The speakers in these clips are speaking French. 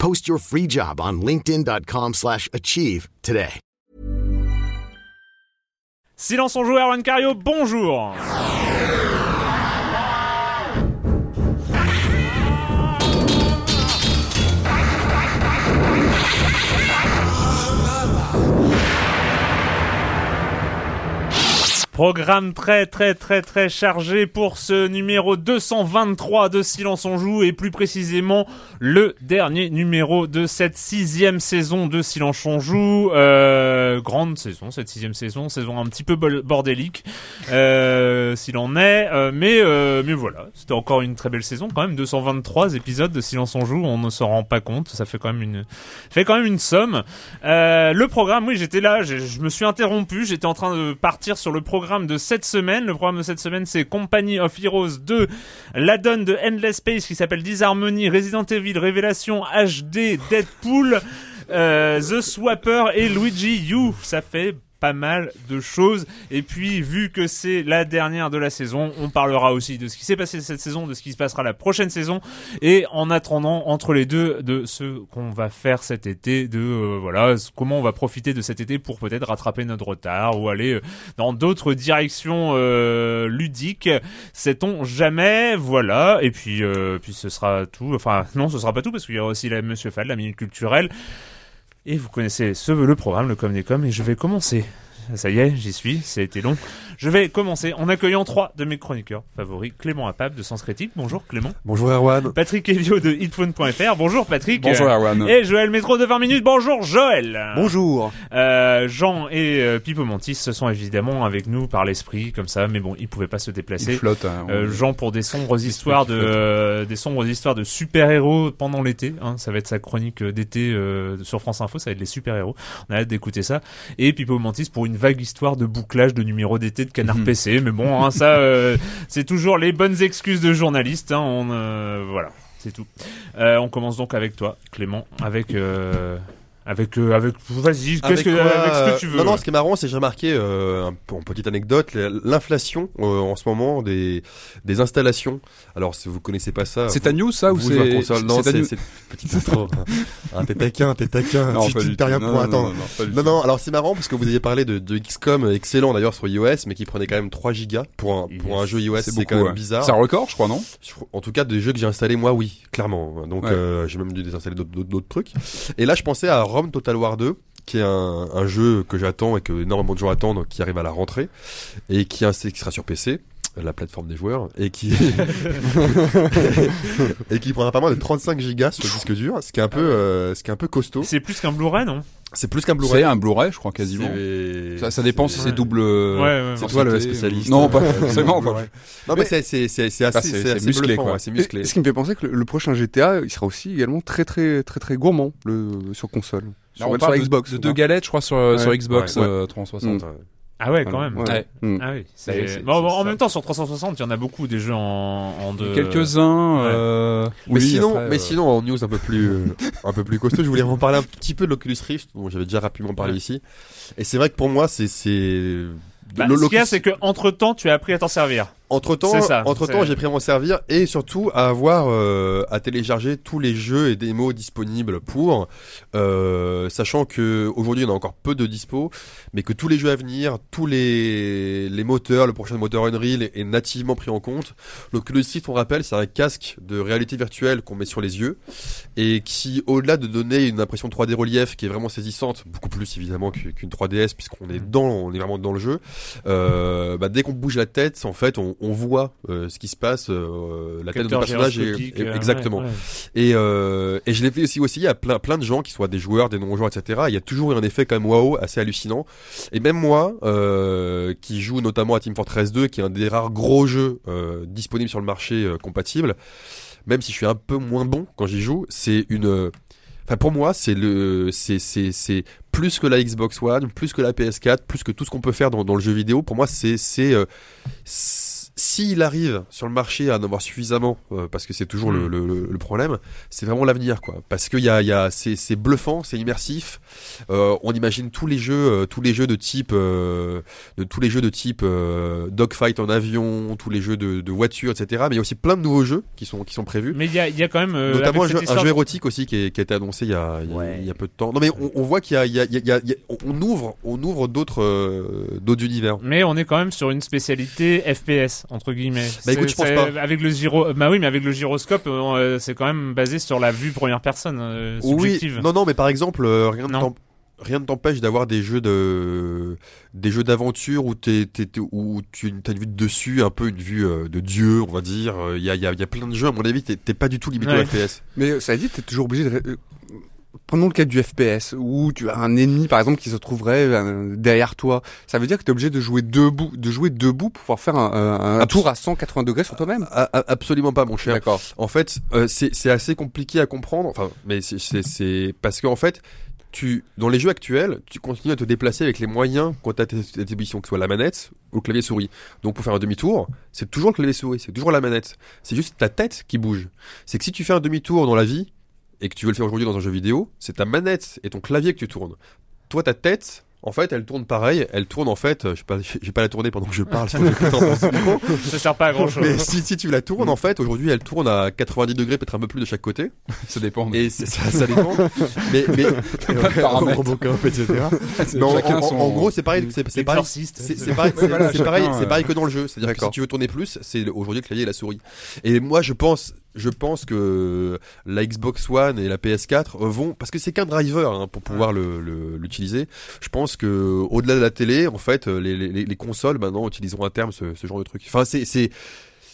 Post your free job on linkedin.com/achieve slash achieve today. Silence on joue, Erwan Cario, bonjour Programme très très très très chargé pour ce numéro 223 de Silence on joue et plus précisément le dernier numéro de cette sixième saison de Silence on joue. Euh, grande saison, cette sixième saison, saison un petit peu bordélique euh, s'il en est, euh, mais euh, mais voilà, c'était encore une très belle saison quand même. 223 épisodes de Silence on joue, on ne s'en rend pas compte, ça fait quand même une fait quand même une somme. Euh, le programme, oui, j'étais là, je me suis interrompu, j'étais en train de partir sur le programme de cette semaine. Le programme de cette semaine, c'est Company of Heroes 2, l'add-on de Endless Space qui s'appelle Disharmony, Resident Evil, Révélation HD, Deadpool, euh, The Swapper et Luigi U. Ça fait pas mal de choses. Et puis, vu que c'est la dernière de la saison, on parlera aussi de ce qui s'est passé cette saison, de ce qui se passera la prochaine saison. Et en attendant, entre les deux, de ce qu'on va faire cet été, de euh, voilà, comment on va profiter de cet été pour peut-être rattraper notre retard ou aller euh, dans d'autres directions euh, ludiques. Sait-on jamais, voilà. Et puis, euh, puis ce sera tout. Enfin, non, ce sera pas tout parce qu'il y aura aussi la Monsieur Fall, la minute culturelle. Et vous connaissez ce, le programme, le Com des Com, et je vais commencer. Ça y est, j'y suis, ça a été long. Je vais commencer en accueillant trois de mes chroniqueurs favoris. Clément Apap de Sens Critique. Bonjour Clément. Bonjour Erwan. Patrick Evio de hitphone.fr. Bonjour Patrick. Bonjour Erwan. Et Joël Métro de 20 minutes. Bonjour Joël. Bonjour. Euh, Jean et euh, Pipo Mantis se sont évidemment avec nous par l'esprit, comme ça, mais bon, ils pouvaient pas se déplacer. flotte. hein, on- Euh, Jean pour des sombres histoires de euh, des sombres histoires de super héros pendant l'été. Hein, ça va être sa chronique euh, d'été euh, sur France Info. Ça va être les super héros. On a hâte d'écouter ça. Et Pipo Mantis pour une vague histoire de bouclage de numéro d'été de Canard Mhm. PC. Mais bon, hein, ça euh, c'est toujours les bonnes excuses de journalistes. Hein, on euh, voilà, c'est tout. Euh, on commence donc avec toi, Clément, avec avec euh, avec vas-y, qu'est-ce que avec ce euh, que tu veux. Non, non, ce qui est marrant, c'est que j'ai remarqué, euh, un- pour une petite anecdote, l'inflation euh, en ce moment des, des installations. Alors, si vous connaissez pas ça, C'est ta news ça ou à c'est console, non, c'est petite intro. Un t'es taquin, t'es taquin. Non, tout. rien Non, pour non, attendre. non, non, alors c'est marrant parce que vous aviez parlé de, de XCOM excellent d'ailleurs sur iOS, mais qui prenait quand même 3 gigas pour un, pour un jeu iOS, C'est c'est beaucoup. quand même ouais. bizarre. C'est un record, je crois, non? En tout cas, des jeux que j'ai installés, moi, oui, clairement. Donc, euh, j'ai même dû désinstaller d'autres trucs. Et là, je pensais à Rome Total War 2, qui est un, jeu que j'attends et que énormément de gens attendent, qui arrive à la rentrée, et qui, qui sera sur PC, la plateforme des joueurs, et qui, et qui prendra pas moins de 35 gigas sur le disque dur, ce qui est un peu, euh, ce qui est un peu costaud. C'est plus qu'un Blu-ray, non? C'est plus qu'un C'est Blu-ray. un Blu-ray, je crois quasiment. C'est- Ça, ça dépend si c'est- c'est double. Ouais, ouais. C'est toi le spécialiste. Non, pas forcément. quoi. Non, mais c'est, c'est, c'est, c'est assez, Ah, c'est- c'est c'est assez musclé, quoi. ouais, c'est musclé. et ce qui me fait penser que le, le prochain GTA, il sera aussi également très très très très gourmand le, sur console. Sur, on sur parle de- Xbox. de, deux galettes, je crois, sur, Ouais. sur Xbox Ouais. euh, 360. Ah ouais, quand même. Ouais. Ah oui. Bon, bon, en ça. même temps, sur 360, il y en a beaucoup des jeux en, en deux. Quelques-uns. ouais. euh, Mais oui, sinon, après, mais euh, sinon en news un peu plus euh, un peu plus costaud, je voulais en parler un petit peu de l'Oculus Rift dont j'avais déjà rapidement parlé Ouais. ici. Et c'est vrai que pour moi c'est c'est Bah, le- ce qu'il y a, c'est que entre temps, tu as appris à t'en servir. Entre temps ça, entre temps j'ai pris à m'en servir et surtout à avoir euh, à télécharger tous les jeux et démos disponibles pour euh, sachant que aujourd'hui on a encore peu de dispo mais que tous les jeux à venir, tous les les moteurs, le prochain moteur Unreal est, est nativement pris en compte. L'Oculus Rift, on rappelle, c'est un casque de réalité virtuelle qu'on met sur les yeux et qui, au-delà de donner une impression 3D relief qui est vraiment saisissante, beaucoup plus évidemment qu'u- qu'une 3DS puisqu'on est dans, on est vraiment dans le jeu. Euh, bah, dès qu'on bouge la tête, en fait, on, on voit euh, ce qui se passe, euh, la tête de personnage est, euh, exactement. ouais, ouais. Et, euh, et je l'ai fait aussi aussi à plein plein de gens qui soient des joueurs, des non-joueurs, etc. Il y a toujours eu un effet quand même waouh assez hallucinant. Et même moi, euh, qui joue notamment à Team Fortress 2, qui est un des rares gros jeux euh, disponibles sur le marché euh, compatible, même si je suis un peu moins bon quand j'y joue, c'est une euh, Enfin, pour moi, c'est le, c'est, c'est, c'est plus que la Xbox One, plus que la PS4, plus que tout ce qu'on peut faire dans, dans le jeu vidéo. Pour moi, c'est, c'est, euh, s'il arrive sur le marché à en avoir suffisamment, euh, parce que c'est toujours le, Mm. le, le- problème, c'est vraiment l'avenir, quoi. Parce qu'il y a, il y a, c'est, bluffant, c'est immersif. Euh, on imagine tous les jeux, euh, tous les jeux de type, euh, de tous les jeux de type euh, dogfight en avion, tous les jeux de, de voiture, etc. Mais il y a aussi plein de nouveaux jeux qui sont, qui sont prévus. Mais il y a, y a quand même. euh, Notamment un jeu, un érotique aussi qui, est, qui a été annoncé il y a, y a- Ouais. il y a peu de temps. Non mais on, on voit qu'il y y a, on- ouvre, on ouvre d'autres, euh, d'autres univers. Mais on est quand même sur une spécialité FPS entre guillemets. Bah, écoute, je pense pas. Avec le gyro, bah oui, mais avec le gyroscope, euh, c'est quand même basé sur la vue première personne euh, Oui, subjective. non non mais par exemple euh, rien ne Non. t'em- rien ne t'empêche d'avoir des jeux de des jeux d'aventure où t'es, t'es- t'es- où tu as une vue de dessus, un peu une vue euh, de dieu, on va dire. Euh, Il y a, il y, a, il y a plein de jeux à mon avis t'es, t'es pas du tout limité Ouais. au FPS. Mais euh, ça dit, t'es toujours obligé de. Prenons le cas du FPS, où tu as un ennemi, par exemple, qui se trouverait euh, derrière toi. Ça veut dire que t'es obligé de jouer debout, de jouer debout pour pouvoir faire un, un- un Abs- tour à 180 degrés sur toi-même. Absolument pas mon cher. D'accord. En fait, euh, c'est assez compliqué à comprendre. Enfin, mais c'est- parce qu'en fait, tu dans les jeux actuels, tu continues à te déplacer avec les moyens qu'on t'a à tes que ce soit la manette ou le clavier souris. Donc pour faire un demi-tour, c'est toujours le clavier souris, c'est toujours la manette. C'est juste ta tête qui bouge. C'est que si tu fais un demi-tour dans la vie et que tu veux le faire aujourd'hui dans un jeu vidéo, c'est ta manette et ton clavier que tu tournes. Toi, ta tête. En fait, elle tourne pareil. Elle tourne en fait. euh, Je sais pas, j'ai pas la tourner pendant que je parle. Ça sert pas à grand chose. Mais si, si tu la tournes, en fait, aujourd'hui, elle tourne à 90 degrés, peut-être un peu plus de chaque côté. Ça dépend. mais Et ça, ça dépend. mais, mais. Robocop, etc. Mais en, son- en gros, c'est pareil, c'est pareil. C'est pareil, c'est- pareil, euh, pareil que dans le jeu. C'est-à-dire que si tu veux tourner plus, c'est aujourd'hui le clavier et la souris. Et moi, je pense, je pense que la Xbox One et la PS4 vont, parce que c'est qu'un driver hein, pour pouvoir le- le- l'utiliser. Je pense que au-delà de la télé, en fait, les, les, les consoles maintenant utiliseront à terme ce, ce genre de truc. Enfin, c'est, c'est,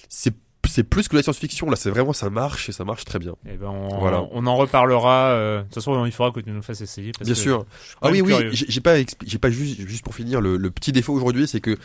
c'est, c'est plus que la science-fiction. Là, c'est vraiment ça marche et ça marche très bien. Eh ben, on, Voilà. on en reparlera. euh, De toute façon, il faudra que tu nous fasses essayer. Parce Bien que sûr. Ah oui, oui, j'ai pas, j'ai pas juste, juste pour finir, le, le petit défaut aujourd'hui, c'est que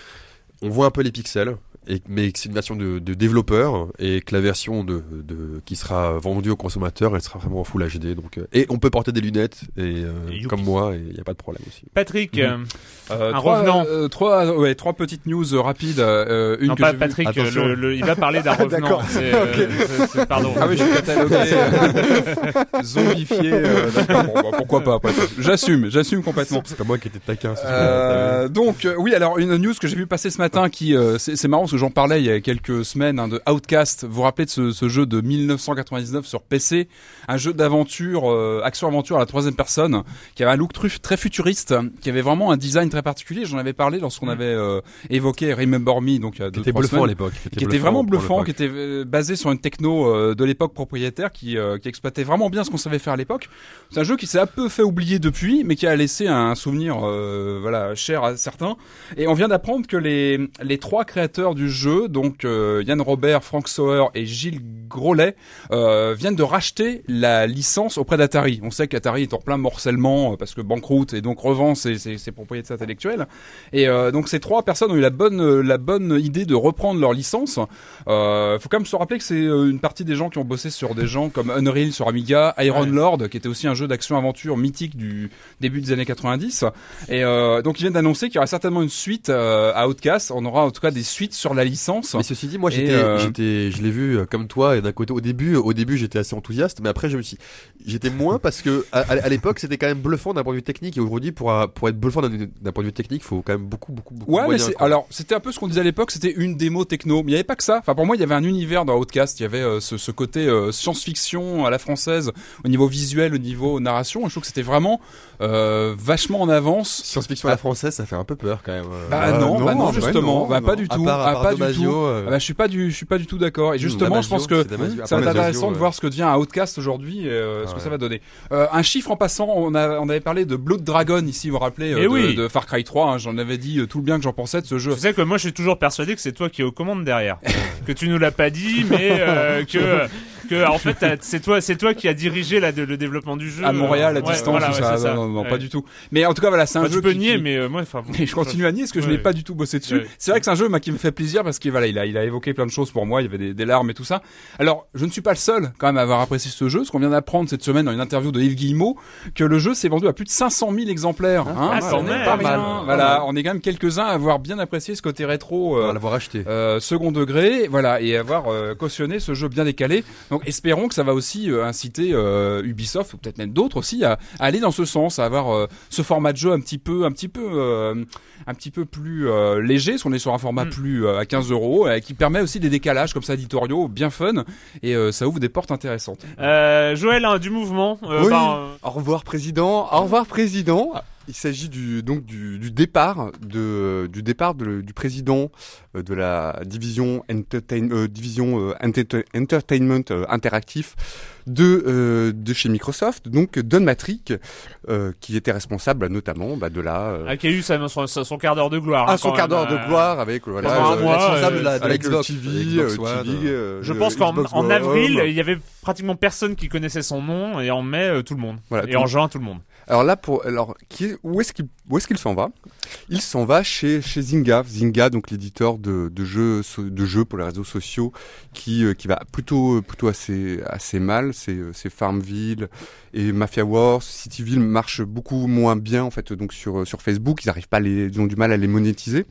on voit un peu les pixels, et, mais que c'est une version de, de développeur, et que la version de, de, qui sera vendue au consommateur, elle sera vraiment en Full HD. Donc, euh, et on peut porter des lunettes, et, euh, Et comme moi, et il n'y a pas de problème aussi. Patrick, Mhm. euh, Un trois, revenant. euh, trois, ouais, trois petites news rapides. euh, une non que pas Patrick, le, le- il va parler d'un revenant. D'accord. C'est, euh, c'est- c'est- pardon. Ah oui, je suis catalogué zombifié. euh, d'accord, bon, bah, pourquoi pas après. J'assume, j'assume complètement. C'est pas moi qui étais taquin. Euh, donc euh, oui alors une news que j'ai vu passer ce matin qui euh, c'est c'est marrant parce que j'en parlais il y a quelques semaines hein, de Outcast vous vous rappelez de ce, ce jeu de 1999 sur PC un jeu d'aventure euh, action aventure à la troisième personne qui avait un look très futuriste qui avait vraiment un design très particulier j'en avais parlé lorsqu'on avait euh, évoqué Remember Me donc il y a Qui deux, était trois bluffant à l'époque. qui était vraiment bluffant, qui était basé sur une techno euh, de l'époque propriétaire, qui, qui exploitait vraiment bien ce qu'on savait faire à l'époque. C'est un jeu qui s'est un peu fait oublier depuis, mais qui a laissé un souvenir, voilà, cher à certains. Et on vient d'apprendre que les les trois créateurs du jeu, donc euh, Yann Robert, Frank Sauer et Gilles Grolet, euh, viennent de racheter la licence auprès d'Atari. On sait qu'Atari est en plein morcellement euh, parce que banqueroute et donc revend ses, ses, ses propriétés intellectuelles. Et donc ces trois personnes ont eu la bonne la bonne idée de reprendre leur licence. Euh, faut quand même se rappeler que c'est une partie des gens qui ont bossé sur des gens comme Unreal sur Amiga, Iron Ouais. Lord qui était aussi un jeu d'action-aventure mythique du début des années 90. Et donc ils viennent d'annoncer qu'il y aura certainement une suite à Outcast. On aura en tout cas des suites sur la licence. Mais ceci dit, moi j'étais, euh, j'étais, je l'ai vu euh, comme toi et d'un côté au début, au début j'étais assez enthousiaste, mais après je me suis, j'étais moins parce que à, l'époque c'était quand même bluffant d'un point de vue technique et aujourd'hui pour pour être bluffant d'un, d'un point de vue technique, faut quand même beaucoup beaucoup beaucoup. Ouais, mais alors c'était un peu ce qu'on disait à l'époque, c'était une démo techno. Mais il n'y avait pas que ça. Enfin, pour moi, il y avait un univers dans Outcast. Il y avait euh, ce, ce côté euh, science-fiction à la française, au niveau visuel, au niveau narration. Et je trouve que c'était vraiment euh, vachement en avance. Science-fiction à la française, ça fait un peu peur quand même. Bah Euh, non, bah non, bah justement, non, bah non. pas du À tout, part- à ah, part pas du tout. euh. Ah bah je suis pas du, je suis pas du tout d'accord. Et Mmh, justement, je pense que ça va être intéressant de voir ce que devient un Outcast aujourd'hui, et, euh, ce que Ouais. ça va donner. Euh, un chiffre en passant, on, a, on avait parlé de Blood Dragon ici, vous vous rappelez, euh, Eh de, oui. de Far Cry 3. hein, J'en avais dit euh, tout le bien que j'en pensais de ce jeu. Tu sais que moi je suis toujours persuadé que c'est toi qui es aux commandes derrière. que tu nous l'as pas dit, mais euh, que que en fait c'est toi c'est toi qui a dirigé la, le développement du jeu à Montréal, à Ouais, distance, voilà, tout ouais, ça. c'est Non, non, non, Ouais. pas du tout. Mais en tout cas, voilà, c'est un Enfin, jeu tu peux qui- nier, qui- mais euh, moi enfin. Mais je continue à nier parce que je Ouais. n'ai pas du tout bossé dessus. Ouais. C'est vrai que c'est un jeu moi, qui me fait plaisir parce qu'il voilà, il a, il a évoqué plein de choses pour moi. Il y avait des, des larmes et tout ça. Alors, je ne suis pas le seul quand même à avoir apprécié ce jeu. Ce qu'on vient d'apprendre cette semaine dans une interview de Yves Guillemot, que le jeu s'est vendu à plus de 500 000 exemplaires. hein. ah, Ce quand n'est même. pas mal. rien. Voilà, on est quand même quelques-uns à avoir bien apprécié ce côté rétro. On euh, l'avoir acheté. euh, second degré, voilà, et avoir euh, cautionné ce jeu bien décalé. Donc espérons que ça va aussi euh, inciter euh, Ubisoft ou peut-être même d'autres aussi à, à aller dans ce sens, à avoir euh, ce format de jeu un petit peu, un petit peu, euh, un petit peu plus euh, léger, parce qu'on est sur un format Mm. plus euh, à 15 euros, qui permet aussi des décalages comme ça éditoriaux, bien fun, et euh, ça ouvre des portes intéressantes. Euh, Joël hein, du mouvement. euh, Oui. bah, euh, Au revoir président. Au revoir président. Il s'agit du donc du, du départ de du départ de- du président euh, de la division entertain, euh, division euh, enter- entertainment euh, interactif de euh, de chez Microsoft donc Don Matrick euh, qui était responsable notamment bah, de la euh, ah, qui a eu sa- son, quart d'heure de gloire. à hein, son quart d'heure euh, de gloire avec voilà euh, mois, responsable euh, de la, de avec le Xbox, TV, la Xbox euh, One, TV, euh, euh, Je pense qu'en avril, il y avait pratiquement personne qui connaissait son nom, et en mai, euh, tout le monde. Voilà, et en juin, tout le monde. Alors là, pour alors qui est- où est-ce qu'il est-ce qu'il s'en va? Il s'en va chez chez Zynga, Zynga donc l'éditeur de, de jeux de jeux pour les réseaux sociaux qui euh, qui va plutôt plutôt assez assez mal. C'est euh, c'est Farmville et Mafia Wars, Cityville marchent beaucoup moins bien en fait donc sur sur Facebook. Ils arrivent pas les ils ont du mal à les monétiser.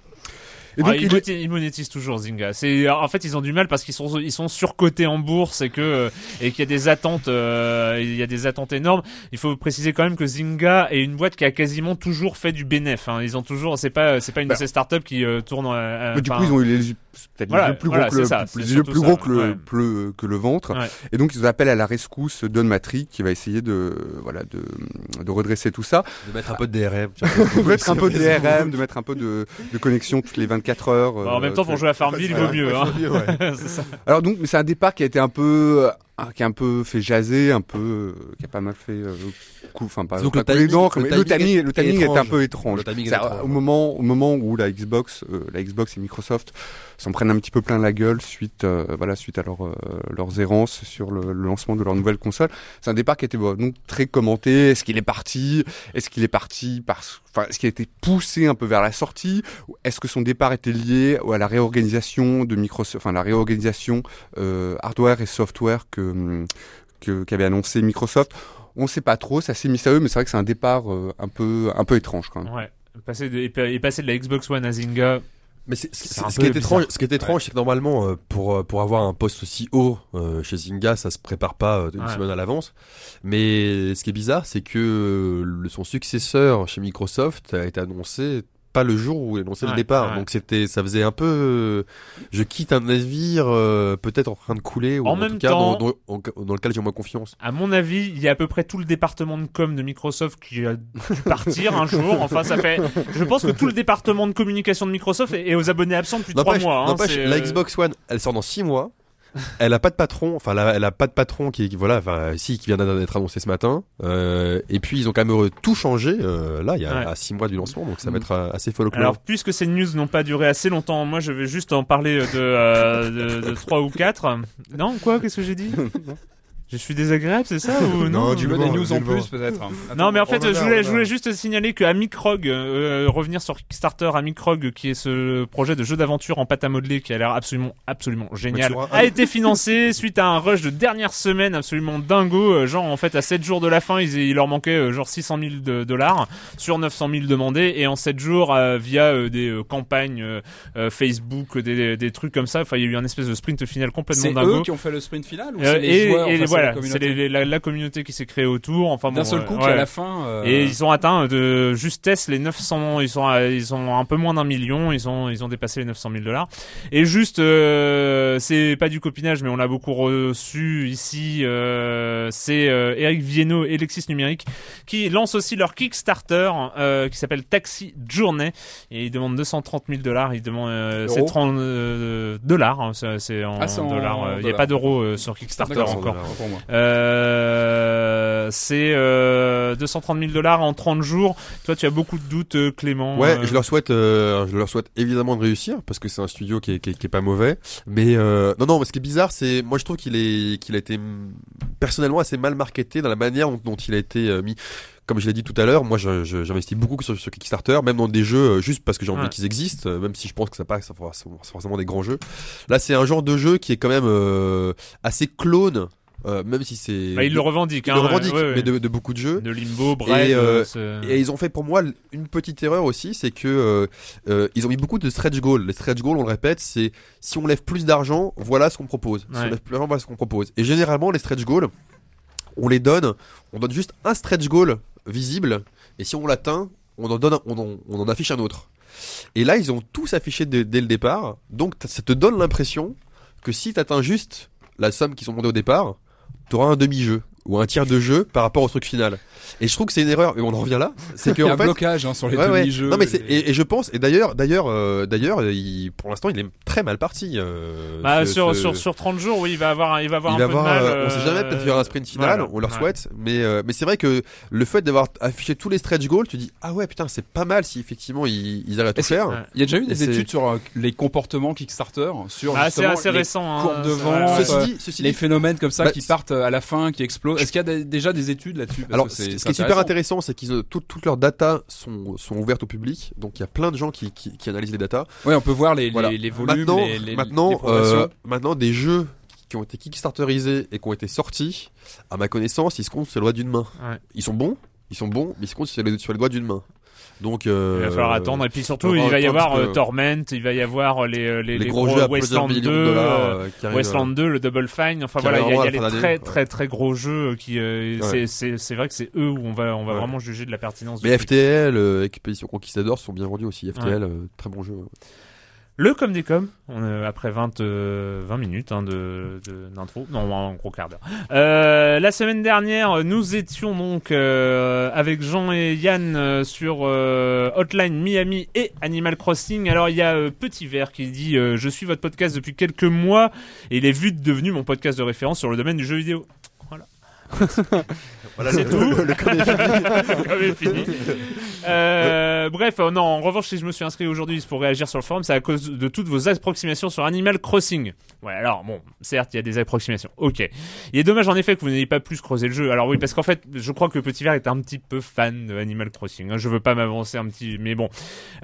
Et Ah, donc ils, il est- monétisent, ils monétisent toujours Zynga. C'est en fait ils ont du mal parce qu'ils sont ils sont surcotés en bourse et que euh, et qu'il y a des attentes euh, il y a des attentes énormes. Il faut préciser quand même que Zynga est une boîte qui a quasiment toujours fait du bénéf. Hein. Ils ont toujours c'est pas c'est pas une Bah. de ces startups qui euh, tournent. euh, Mais du coup, ils ont eu les yeux peut-être les Voilà, yeux plus voilà, gros que le, c'est ça, plus- c'est les yeux plus ça, gros que le, ouais. plus- que le ventre. Ouais. Et donc, ils appellent à la rescousse Don Matrick qui va essayer de, voilà, de, de redresser tout ça. De mettre un peu de DRM. de mettre un peu de DRM, de mettre un peu de, de connexion toutes les 24 heures. bah, en euh, même temps pour jouer à Farmville il vaut mieux. Hein. C'est ça. Alors donc, c'est un départ qui a été un peu, euh, qui a un peu fait jaser, un peu, euh, qui a pas mal fait, euh, coup, enfin pas, Donc pas le timing- dents, le mais le timing est- le timing est est un peu étrange. Le timing est étrange, au ouais. moment, au moment où la Xbox, euh, la Xbox et Microsoft s'en prennent un petit peu plein la gueule suite, euh, voilà, suite à leur, euh, leurs errances sur le, le lancement de leur nouvelle console. C'est un départ qui a été bon, donc très commenté. Est-ce qu'il est parti? Est-ce qu'il est parti parce, enfin, est-ce qu'il a été poussé un peu vers la sortie? Est-ce que son départ était lié à la réorganisation de Microsoft, enfin la réorganisation euh, hardware et software que que- qu'avait annoncé Microsoft On ne sait pas trop, c'est assez mystérieux, mais c'est vrai que c'est un départ euh, un peu un peu étrange quand même. Ouais. Passer de, et pa- et passer de la Xbox One à Zynga. Mais c'est- ce, C'est un ce qui est bizarre. étrange, ce qui est étrange, c'est que normalement, euh, pour euh, pour avoir un poste aussi haut euh, chez Zynga, ça se prépare pas euh, une Ouais. semaine à l'avance. Mais ce qui est bizarre, c'est que euh, le- son successeur chez Microsoft a été annoncé pas le jour où il a annoncé Ouais, le départ. ouais. Donc c'était, ça faisait un peu, euh, je quitte un navire euh, peut-être en train de couler ou En en, même tout cas temps- dans, dans, en- dans lequel j'ai moins confiance. À mon avis, il y a à peu près tout le département de com de Microsoft qui a dû partir un jour. Enfin, ça fait. Je pense que tout le département de communication de Microsoft est, est aux abonnés absents depuis trois mois. hein. la euh, Xbox One, elle sort dans 6 mois. Elle a pas de patron. Enfin, elle a, elle a pas de patron qui, qui- voilà, enfin, si, qui vient d'être annoncé ce matin. Euh, et puis ils ont quand même tout changé. euh, là, il y a Ouais. à six mois du lancement, donc ça va Mm. être euh, assez folklore. Alors, puisque ces news n'ont pas duré assez longtemps, moi je vais juste en parler de, euh, de, de 3 ou 4. Non, quoi Qu'est-ce que j'ai dit? Je suis désagréable, c'est ça ou non, Non, du veux des news du en plus peut-être. Non, mais en fait, je voulais, je voulais juste signaler que Amicrog, euh, revenir sur Kickstarter, Amicrog, qui est ce projet de jeu d'aventure en pâte à modeler qui a l'air absolument, absolument génial, a été financé suite à un rush de dernière semaine absolument dingo. euh, Genre, en fait, à 7 jours de la fin, ils, il leur manquait euh, genre 600 000 de- dollars sur 900 000 demandés et en 7 jours, euh, via euh, des euh, campagnes Facebook, des, des trucs comme ça, enfin, il y a eu un espèce de sprint final complètement C'est dingo. eux qui ont fait le sprint final ou Euh, c'est les et joueurs et enfin, c'est voilà, c'est la, la communauté qui s'est créée autour. Enfin, D'un seul coup, ouais. à la fin. euh, Et ils ont atteint de justesse les 900, ils sont, à- ils ont un peu moins d'un million, ils ont, ils ont dépassé les 900 000 dollars. Et juste, euh, c'est pas du copinage, mais on l'a beaucoup reçu ici. Euh, c'est euh, Eric Viennot et Lexis Numérique qui lancent aussi leur Kickstarter euh, qui s'appelle Taxi Journey et ils demandent 230 000 dollars. Ils demandent, euh, c'est Euros 30 euh, dollars, hein, c'est c'est en Ah, c'est en dollars. Il n'y a pas d'euros sur Kickstarter encore. Moi. Euh, c'est euh, 230 000 dollars en 30 jours. Toi, tu as beaucoup de doutes, euh, Clément. Ouais, euh, je leur souhaite, euh, je leur souhaite évidemment de réussir parce que c'est un studio qui est, qui est, qui est pas mauvais. Mais euh, non, non, mais ce qui est bizarre, c'est moi je trouve qu'il est, qu'il a été personnellement assez mal marketé dans la manière dont, dont il a été euh, mis. Comme je l'ai dit tout à l'heure, moi j'investis beaucoup sur, sur Kickstarter, même dans des jeux euh, juste parce que j'ai envie Ouais. qu'ils existent, euh, même si je pense que ça pas, ça fera- c'est forcément des grands jeux. Là, c'est un genre de jeu qui est quand même euh, assez clone, euh, même si c'est. bah, ils le revendiquent. ils hein, le revendiquent, ouais, ouais. mais de, de beaucoup de jeux. de Limbo. Et, euh, euh, Et ils ont fait pour moi une petite erreur aussi, c'est que euh, ils ont mis beaucoup de stretch goals. Les stretch goals, on le répète, c'est si on lève plus d'argent, voilà ce qu'on propose. Si on lève plus d'argent, voilà ce qu'on propose. Et généralement, les stretch goals, on les donne, on donne juste un stretch goal visible, et si on l'atteint, on en donne, un- on en, on en affiche un autre. Et là, ils ont tous affiché dès, dès le départ, donc ça te donne l'impression que si tu atteins juste la somme qui sont demandées au départ, tu auras un demi-jeu ou un tiers de jeu par rapport au truc final. Et je trouve que c'est une erreur, et on en revient là, c'est que Il y a en un fait, blocage hein, sur les Ouais, ouais. demi-jeux. Non mais c'est et- et, je pense et d'ailleurs d'ailleurs euh, d'ailleurs il- pour l'instant il est très mal parti. euh, bah, ce- sur, ce- sur, sur 30 jours, oui, il va avoir, un- il va avoir il un va peu avoir, de mal. euh, on sait jamais peut-être qu'il y aura un sprint final, voilà. on leur Ouais. souhaite, mais euh, mais c'est vrai que le fait d'avoir affiché tous les stretch goals, tu dis ah ouais putain c'est pas mal si effectivement ils, ils arrivent à tout faire. Ouais. Il y a déjà eu des études sur euh, les comportements Kickstarter, sur Ah, c'est assez les récent. hein, courbes de c'est- vent, ouais, ouais. Ceci euh, dit, ceci les dit, phénomènes comme ça Bah, qui partent euh, à la fin, qui explosent. Est-ce qu'il y a déjà des études là-dessus? Parce alors que ce c'est- ce c'est qui est super intéressant. c'est qu'ils ont tout- toutes leurs datas sont sont ouvertes au public, donc il y a plein de gens qui qui, qui analysent les datas. Ouais, on peut voir les, les- Voilà. les, volumes, maintenant, les, maintenant, euh, maintenant, des jeux qui ont été kickstarterisés et qui ont été sortis, à ma connaissance, ils se comptent sur les doigts d'une main. Ouais. Ils sont bons, ils sont bons, mais ils se comptent sur les, sur les doigts d'une main. Donc, euh, Il va falloir attendre. Et puis surtout, il va y avoir euh, que- Torment, il va y avoir les, euh, les, les, les gros, jeux à Westland plusieurs 2, millions de dollars euh, euh, Westland 2, le Double Fine. Enfin voilà, il y a, y a les très très très gros jeux qui. euh, Ouais. c'est- C'est c'est vrai que c'est eux où on va on va Ouais. vraiment juger de la pertinence. Mais du. FTL, euh, Expédition Conquistador sont bien vendus aussi. FTL, euh, très bon jeu. Le com des com, après 20, euh, 20 minutes hein, de d'intro, non un gros quart d'heure. Euh, la semaine dernière, nous étions donc euh, avec Jean et Yann sur Hotline Miami et Animal Crossing. Alors il y a Petit Vert qui dit je suis votre podcast depuis quelques mois et il est vite devenu mon podcast de référence sur le domaine du jeu vidéo. Voilà, C'est le- tout. le- com est fini. Euh, bref, euh, non, en revanche, si je me suis inscrit aujourd'hui c'est pour réagir sur le forum, c'est à cause de toutes vos approximations sur Animal Crossing. Ouais, alors, bon, certes, il y a des approximations. Ok. Il est dommage, en effet, que vous n'ayez pas plus creusé le jeu. Alors oui, parce qu'en fait, je crois que Petit Vert est un petit peu fan de Animal Crossing. hein. Je veux pas m'avancer un petit, mais bon.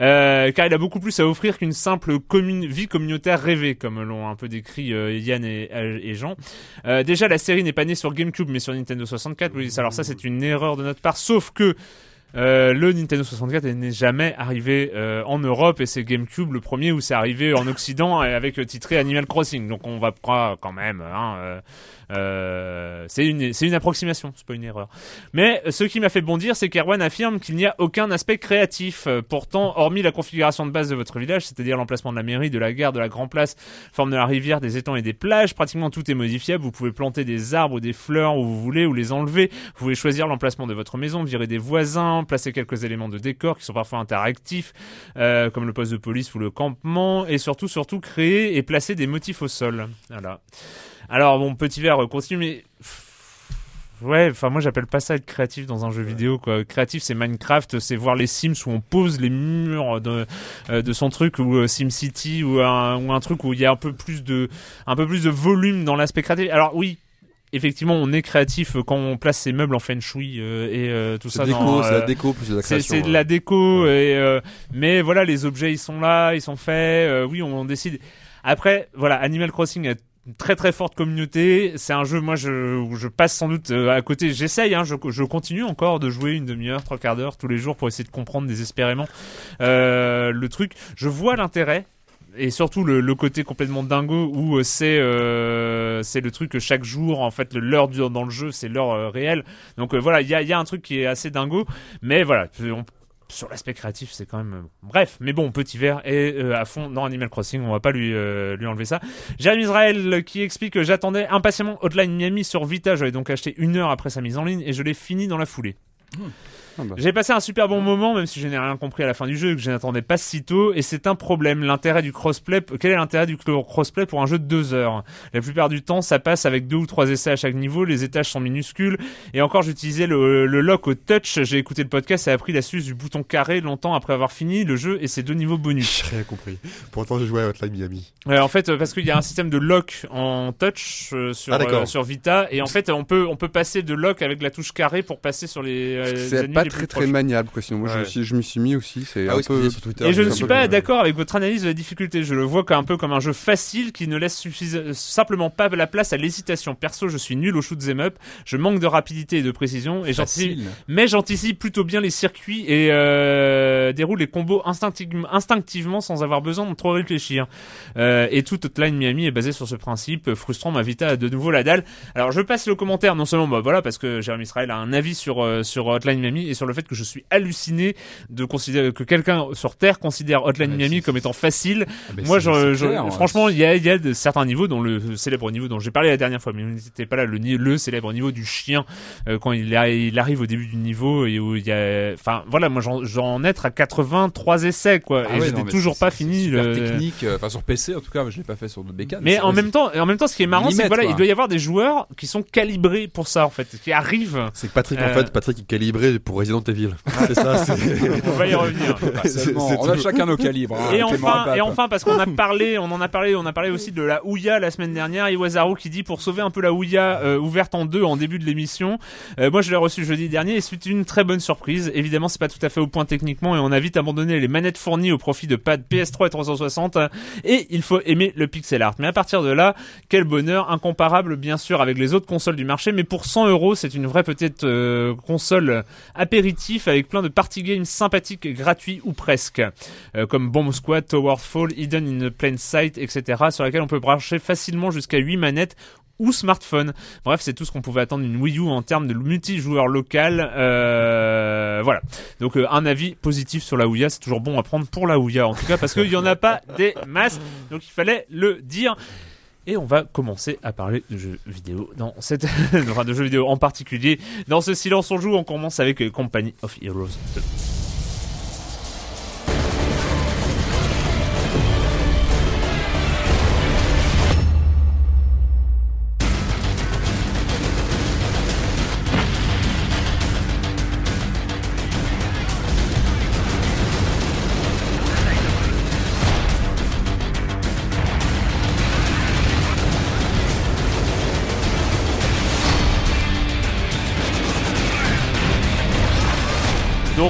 Euh, car il a beaucoup plus à offrir qu'une simple commune, vie communautaire rêvée, comme l'ont un peu décrit Yann et, et Jean. Déjà, la série n'est pas née sur GameCube, mais sur Nintendo 64. Oui, alors ça, c'est une erreur de notre part. Sauf que euh, le Nintendo 64 n'est jamais arrivé euh, en Europe et c'est GameCube le premier où c'est arrivé en Occident avec titré Animal Crossing. Donc on va croire quand même. Hein, euh, c'est une une approximation, c'est pas une erreur. Mais ce qui m'a fait bondir, c'est qu'Erwan affirme qu'il n'y a aucun aspect créatif. Pourtant, hormis la configuration de base de votre village, c'est-à-dire l'emplacement de la mairie, de la gare, de la Grand Place, forme de la rivière, des étangs et des plages, pratiquement tout est modifiable. Vous pouvez planter des arbres ou des fleurs où vous voulez ou les enlever. Vous pouvez choisir l'emplacement de votre maison, virer des voisins placer quelques éléments de décor qui sont parfois interactifs, euh, comme le poste de police ou le campement, et surtout, surtout créer et placer des motifs au sol. Voilà. Alors bon, petit verre euh, continue, mais Ouais, enfin moi j'appelle pas ça être créatif dans un jeu vidéo quoi. Créatif c'est Minecraft, c'est voir les Sims où on pose les murs de euh, de son truc ou SimCity ou un ou un truc où il y a un peu plus de un peu plus de volume dans l'aspect créatif. Alors oui, effectivement, on est créatif quand on place ses meubles en feng shui euh, et euh, tout C'est ça déco, c'est la euh, déco plus de la création. c'est de ouais. la déco et euh, mais voilà les objets ils sont là ils sont faits euh, oui on décide après voilà Animal Crossing a une très très forte communauté c'est un jeu moi je où je passe sans doute euh, à côté j'essaye hein, je, je continue encore de jouer une demi-heure trois quarts d'heure tous les jours pour essayer de comprendre désespérément euh, le truc je vois l'intérêt et surtout le, côté complètement dingo où euh, c'est euh, c'est le truc que chaque jour en fait l'heure dans le jeu c'est l'heure euh, réelle. Donc voilà il y a, un truc qui est assez dingo mais voilà sur l'aspect créatif c'est quand même bref mais bon petit verre et à fond dans Animal Crossing on va pas lui lui enlever ça. Jérémy Israël qui explique que j'attendais impatiemment Hotline Miami sur Vita. J'avais donc acheté une heure après sa mise en ligne et je l'ai fini dans la foulée Ah bah. j'ai passé un super bon moment, même si je n'ai rien compris à la fin du jeu et que je n'attendais pas si tôt, et c'est un problème. L'intérêt du crossplay, quel est l'intérêt du crossplay pour un jeu de deux heures? La plupart du temps, ça passe avec deux ou trois essais à chaque niveau, les étages sont minuscules, et encore j'utilisais le, le lock au touch, j'ai écouté le podcast et appris l'astuce du bouton carré longtemps après avoir fini le jeu et ses deux niveaux bonus. J'ai rien compris. Pourtant, j'ai joué à Hotline Miami. Ouais, en fait, euh, parce qu'il y a un système de lock en touch euh, sur, Ah, euh, sur Vita, et en fait, on peut, on peut passer de lock avec la touche carré pour passer sur les, euh, les ennemis les très plus très proches. maniable quoi. Sinon moi je, Ouais. me suis- je m'y suis mis aussi. C'est Ah un oui, peu. sur Twitter. Et je ne suis pas le- d'accord avec votre analyse de la difficulté. Je le vois comme un peu comme un jeu facile qui ne laisse suffis- simplement pas la place à l'hésitation. Perso, je suis nul au shoot 'em up. Je manque de rapidité et de précision. Et j'anticipe, Facile. mais j'anticipe plutôt bien les circuits et euh, déroule les combos instinctivement, instinctivement sans avoir besoin de trop réfléchir. Euh, et toute Hotline Miami est basée sur ce principe. Frustrant, ma Vita a de nouveau la dalle. Alors je passe le commentaire non seulement bah voilà parce que Jérémy Israël a un avis sur euh, sur Hotline Miami et sur le fait que je suis halluciné de considérer que quelqu'un sur Terre considère Hotline Ouais, Miami comme étant facile. Ah, Moi, c'est- je, c'est je- clair, franchement, il y a, il y a de, certains niveaux, dont le célèbre niveau dont j'ai parlé la dernière fois, mais n'était pas là, le, célèbre niveau du chien, euh, quand il, a- il arrive au début du niveau et où il y a, enfin, voilà, moi, j'en, être à 83 essais, quoi, Ah et ouais, j'étais toujours pas fini. super le- technique, euh, enfin sur PC en tout cas, je l'ai pas fait sur d'autres bécanes. Mais en même temps, en même temps, ce qui est marrant, c'est que voilà, quoi. il doit y avoir des joueurs qui sont calibrés pour ça, en fait, qui arrivent. C'est que Patrick, en Euh, fait, Patrick, est calibré pour Resident Evil. c'est ça, c'est. On va y revenir. On a chacun nos calibres. hein, Et enfin, et enfin, parce qu'on a parlé, on en a parlé, on a parlé aussi de la Ouya la semaine dernière. Iwazaru qui dit pour sauver un peu la Ouya euh, ouverte en deux en début de l'émission. Euh, moi, je l'ai reçu jeudi dernier et c'est une très bonne surprise. Évidemment, c'est pas tout à fait au point techniquement et on a vite abandonné les manettes fournies au profit de pads PS3 et 360. Et il faut aimer le pixel art. Mais à partir de là, quel bonheur, incomparable bien sûr avec les autres consoles du marché. Mais pour 100 euros, c'est une vraie petite euh, console apéritif avec plein de party games sympathiques, gratuits ou presque, euh, comme Bomb Squad, Tower Fall, Hidden in Plain Sight, etc., sur laquelle on peut brancher facilement jusqu'à 8 manettes ou smartphone. Bref, c'est tout ce qu'on pouvait attendre d'une Wii U en termes de multijoueur local. Euh, voilà. Donc euh, un avis positif sur la Ouya, c'est toujours bon à prendre pour la Ouya en tout cas parce qu'il y en a pas des masses. Donc il fallait le dire. Et on va commencer à parler de jeux vidéo dans cette, de jeux vidéo en particulier. Dans ce silence on joue, on commence avec Company of Heroes 2.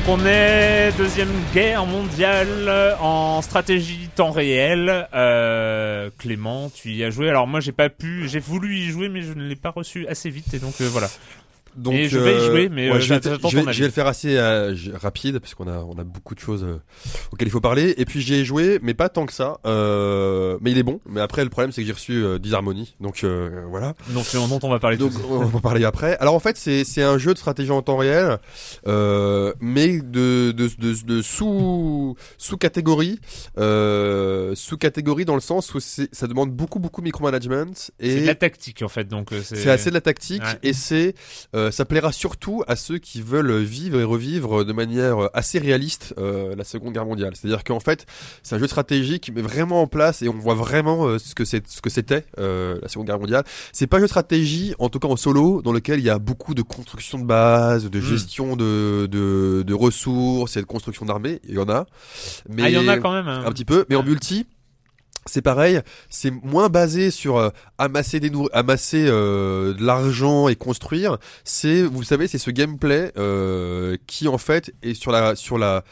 On est deuxième guerre mondiale en stratégie temps réel. Euh, Clément, tu y as joué. Alors moi j'ai pas pu, j'ai voulu y jouer mais je ne l'ai pas reçu assez vite et donc euh, voilà. Donc, Et je vais y jouer, mais, euh, je, vais, j'attends je vais- ton avis. je vais le faire assez euh, rapide parce qu'on a on a beaucoup de choses euh, auxquelles il faut parler. Et puis j'y ai joué, mais pas tant que ça. Euh, mais il est bon. Mais après le problème c'est que j'ai reçu euh, Disharmony, donc euh, voilà. Donc c'est dont on va parler Donc on va parler après. Alors en fait c'est c'est un jeu de stratégie en temps réel, euh, mais de de, de, de sous sous catégorie euh, sous catégorie dans le sens où c'est ça demande beaucoup beaucoup de micromanagement C'est et de la tactique en fait donc euh, c'est c'est assez de la tactique Ouais. et c'est euh, Euh, ça plaira surtout à ceux qui veulent vivre et revivre de manière assez réaliste euh, la Seconde Guerre mondiale. C'est-à-dire qu'en fait, c'est un jeu de stratégie qui met vraiment en place et on voit vraiment euh, ce que c'est, ce que c'était euh, la Seconde Guerre mondiale. C'est pas un jeu de stratégie, en tout cas en solo, dans lequel il y a beaucoup de construction de base, de Mm. gestion de, de, de ressources et de construction d'armées. Il y en a, mais Ah, il y en a quand même. hein. un petit peu. Mais en multi, c'est pareil. C'est moins basé sur euh, amasser des amasser euh, de l'argent et construire. C'est, vous savez, c'est ce gameplay euh, qui en fait est sur la sur la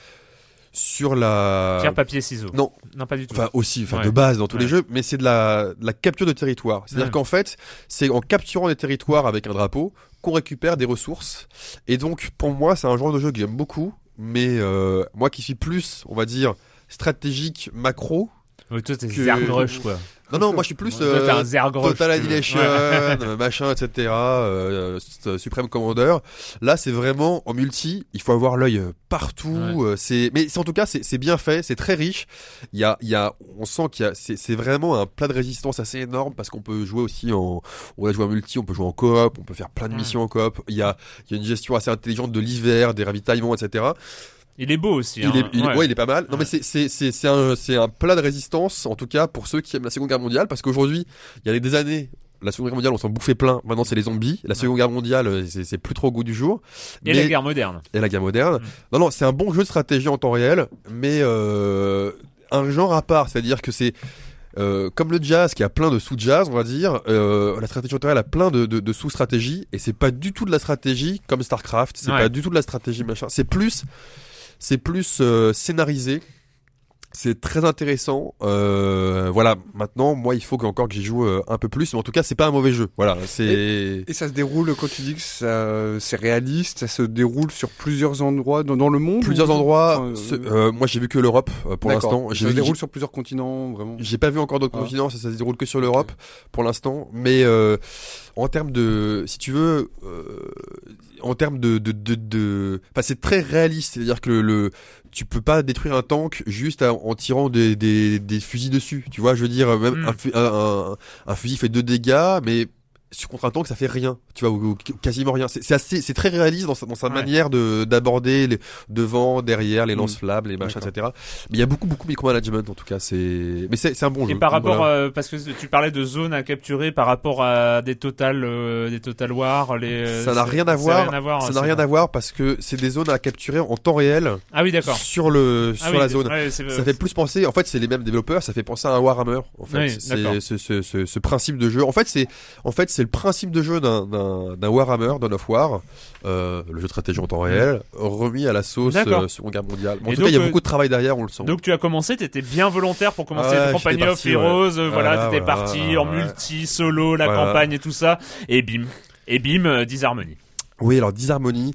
sur la Pierre, papier, ciseaux. non, Non, pas du tout. enfin aussi, enfin Ouais. de base dans tous les jeux, mais c'est de la, de la capture de territoire. C'est-à-dire Ouais. qu'en fait, c'est en capturant des territoires avec un drapeau qu'on récupère des ressources. Et donc, pour moi, c'est un genre de jeu que j'aime beaucoup, mais euh, moi qui suis plus, on va dire, stratégique macro. Ouais, toi, t'es que- quoi. Non, non, moi je suis plus Toi, euh, un. Total. Annihilation, Ouais. euh, machin, etc. Euh, euh, Supreme Commander. Là, c'est vraiment en multi. Il faut avoir l'œil partout. Ouais. c'est, mais en tout cas, c'est bien fait. C'est très riche. Il y a, il y a, on sent qu'il y a, c'est vraiment un plat de résistance assez énorme parce qu'on peut jouer aussi en, on va jouer en multi, on peut jouer en coop, on peut faire plein de missions en coop. Il y a, il y a une gestion assez intelligente de l'hiver, des ravitaillements, etc. Il est beau aussi. Il hein. est, il- Ouais. ouais, il est pas mal. Non, Ouais. mais c'est, c'est, c'est, c'est un, c'est un plat de résistance, en tout cas, pour ceux qui aiment la Seconde Guerre mondiale, parce qu'aujourd'hui, il y a des années, la Seconde Guerre mondiale, on s'en bouffait plein. Maintenant, c'est les zombies. La Seconde Guerre mondiale, euh, c'est, plus trop au goût du jour. Et la guerre moderne. et la guerre moderne. Mm. Non, non, c'est un bon jeu de stratégie en temps réel, mais euh, un genre à part. C'est-à-dire que c'est euh, comme le jazz qui a plein de sous-jazz, on va dire. euh, la stratégie en temps réel a plein de, de, de sous-stratégies, et c'est pas du tout de la stratégie comme Starcraft. C'est Ouais. pas du tout de la stratégie machin. C'est plus, c'est plus euh, scénarisé. C'est très intéressant. Euh, voilà. Maintenant, moi, il faut qu'encore que j'y joue euh, un peu plus, mais en tout cas, c'est pas un mauvais jeu. Voilà. C'est Et ça se déroule, quand tu dis que c'est réaliste, ça se déroule sur plusieurs endroits dans, dans le monde plusieurs ou- endroits. Enfin, moi, j'ai vu que l'Europe pour l'instant. Ça se déroule sur plusieurs continents, vraiment. J'ai pas vu encore d'autres Ah. continents, ça, ça se déroule que sur l'Europe pour l'instant. Mais en termes de, si tu veux, euh, en termes de, de, de, de- enfin, c'est très réaliste. C'est-à-dire que le, le- tu peux pas détruire un tank juste en, en tirant des, des, des fusils dessus. Tu vois, je veux dire, même Mm. un, fu- un, un, un fusil fait deux dégâts, mais sur contre un tank ça fait rien tu vois ou, ou quasiment rien c'est assez c'est très réaliste dans sa, dans sa Ouais. manière de d'aborder les devant derrière les Mm. lance-flammes les machins etc mais il y a beaucoup beaucoup de micromanagement en tout cas c'est mais c'est c'est un bon jeu Et par rapport, Voilà. euh, parce que tu parlais de zones à capturer par rapport à des total, euh, des total war, les. euh, ça n'a rien à voir ça hein, n'a rien à voir parce que c'est des zones à capturer en temps réel Ah oui, d'accord. sur le Ah sur oui, la zone ouais, ça fait plus penser en fait c'est les mêmes développeurs ça fait penser à un Warhammer en fait Oui, c'est ce, ce, ce, ce principe de jeu en fait c'est en fait c'est le principe de jeu d'un Warhammer d'un of War euh, le jeu de stratégie en temps réel remis à la sauce euh, Seconde Guerre mondiale Bon, en Et tout cas il y a euh, beaucoup de travail derrière on le sent Donc tu as commencé, t'étais bien volontaire pour commencer Ouais, le Company of parti, Heroes, ouais. euh, voilà, Voilà, t'étais voilà, parti en ouais. multi, solo, la Voilà. campagne et tout ça, et bim, et bim, Disharmony. Oui, alors Disharmony.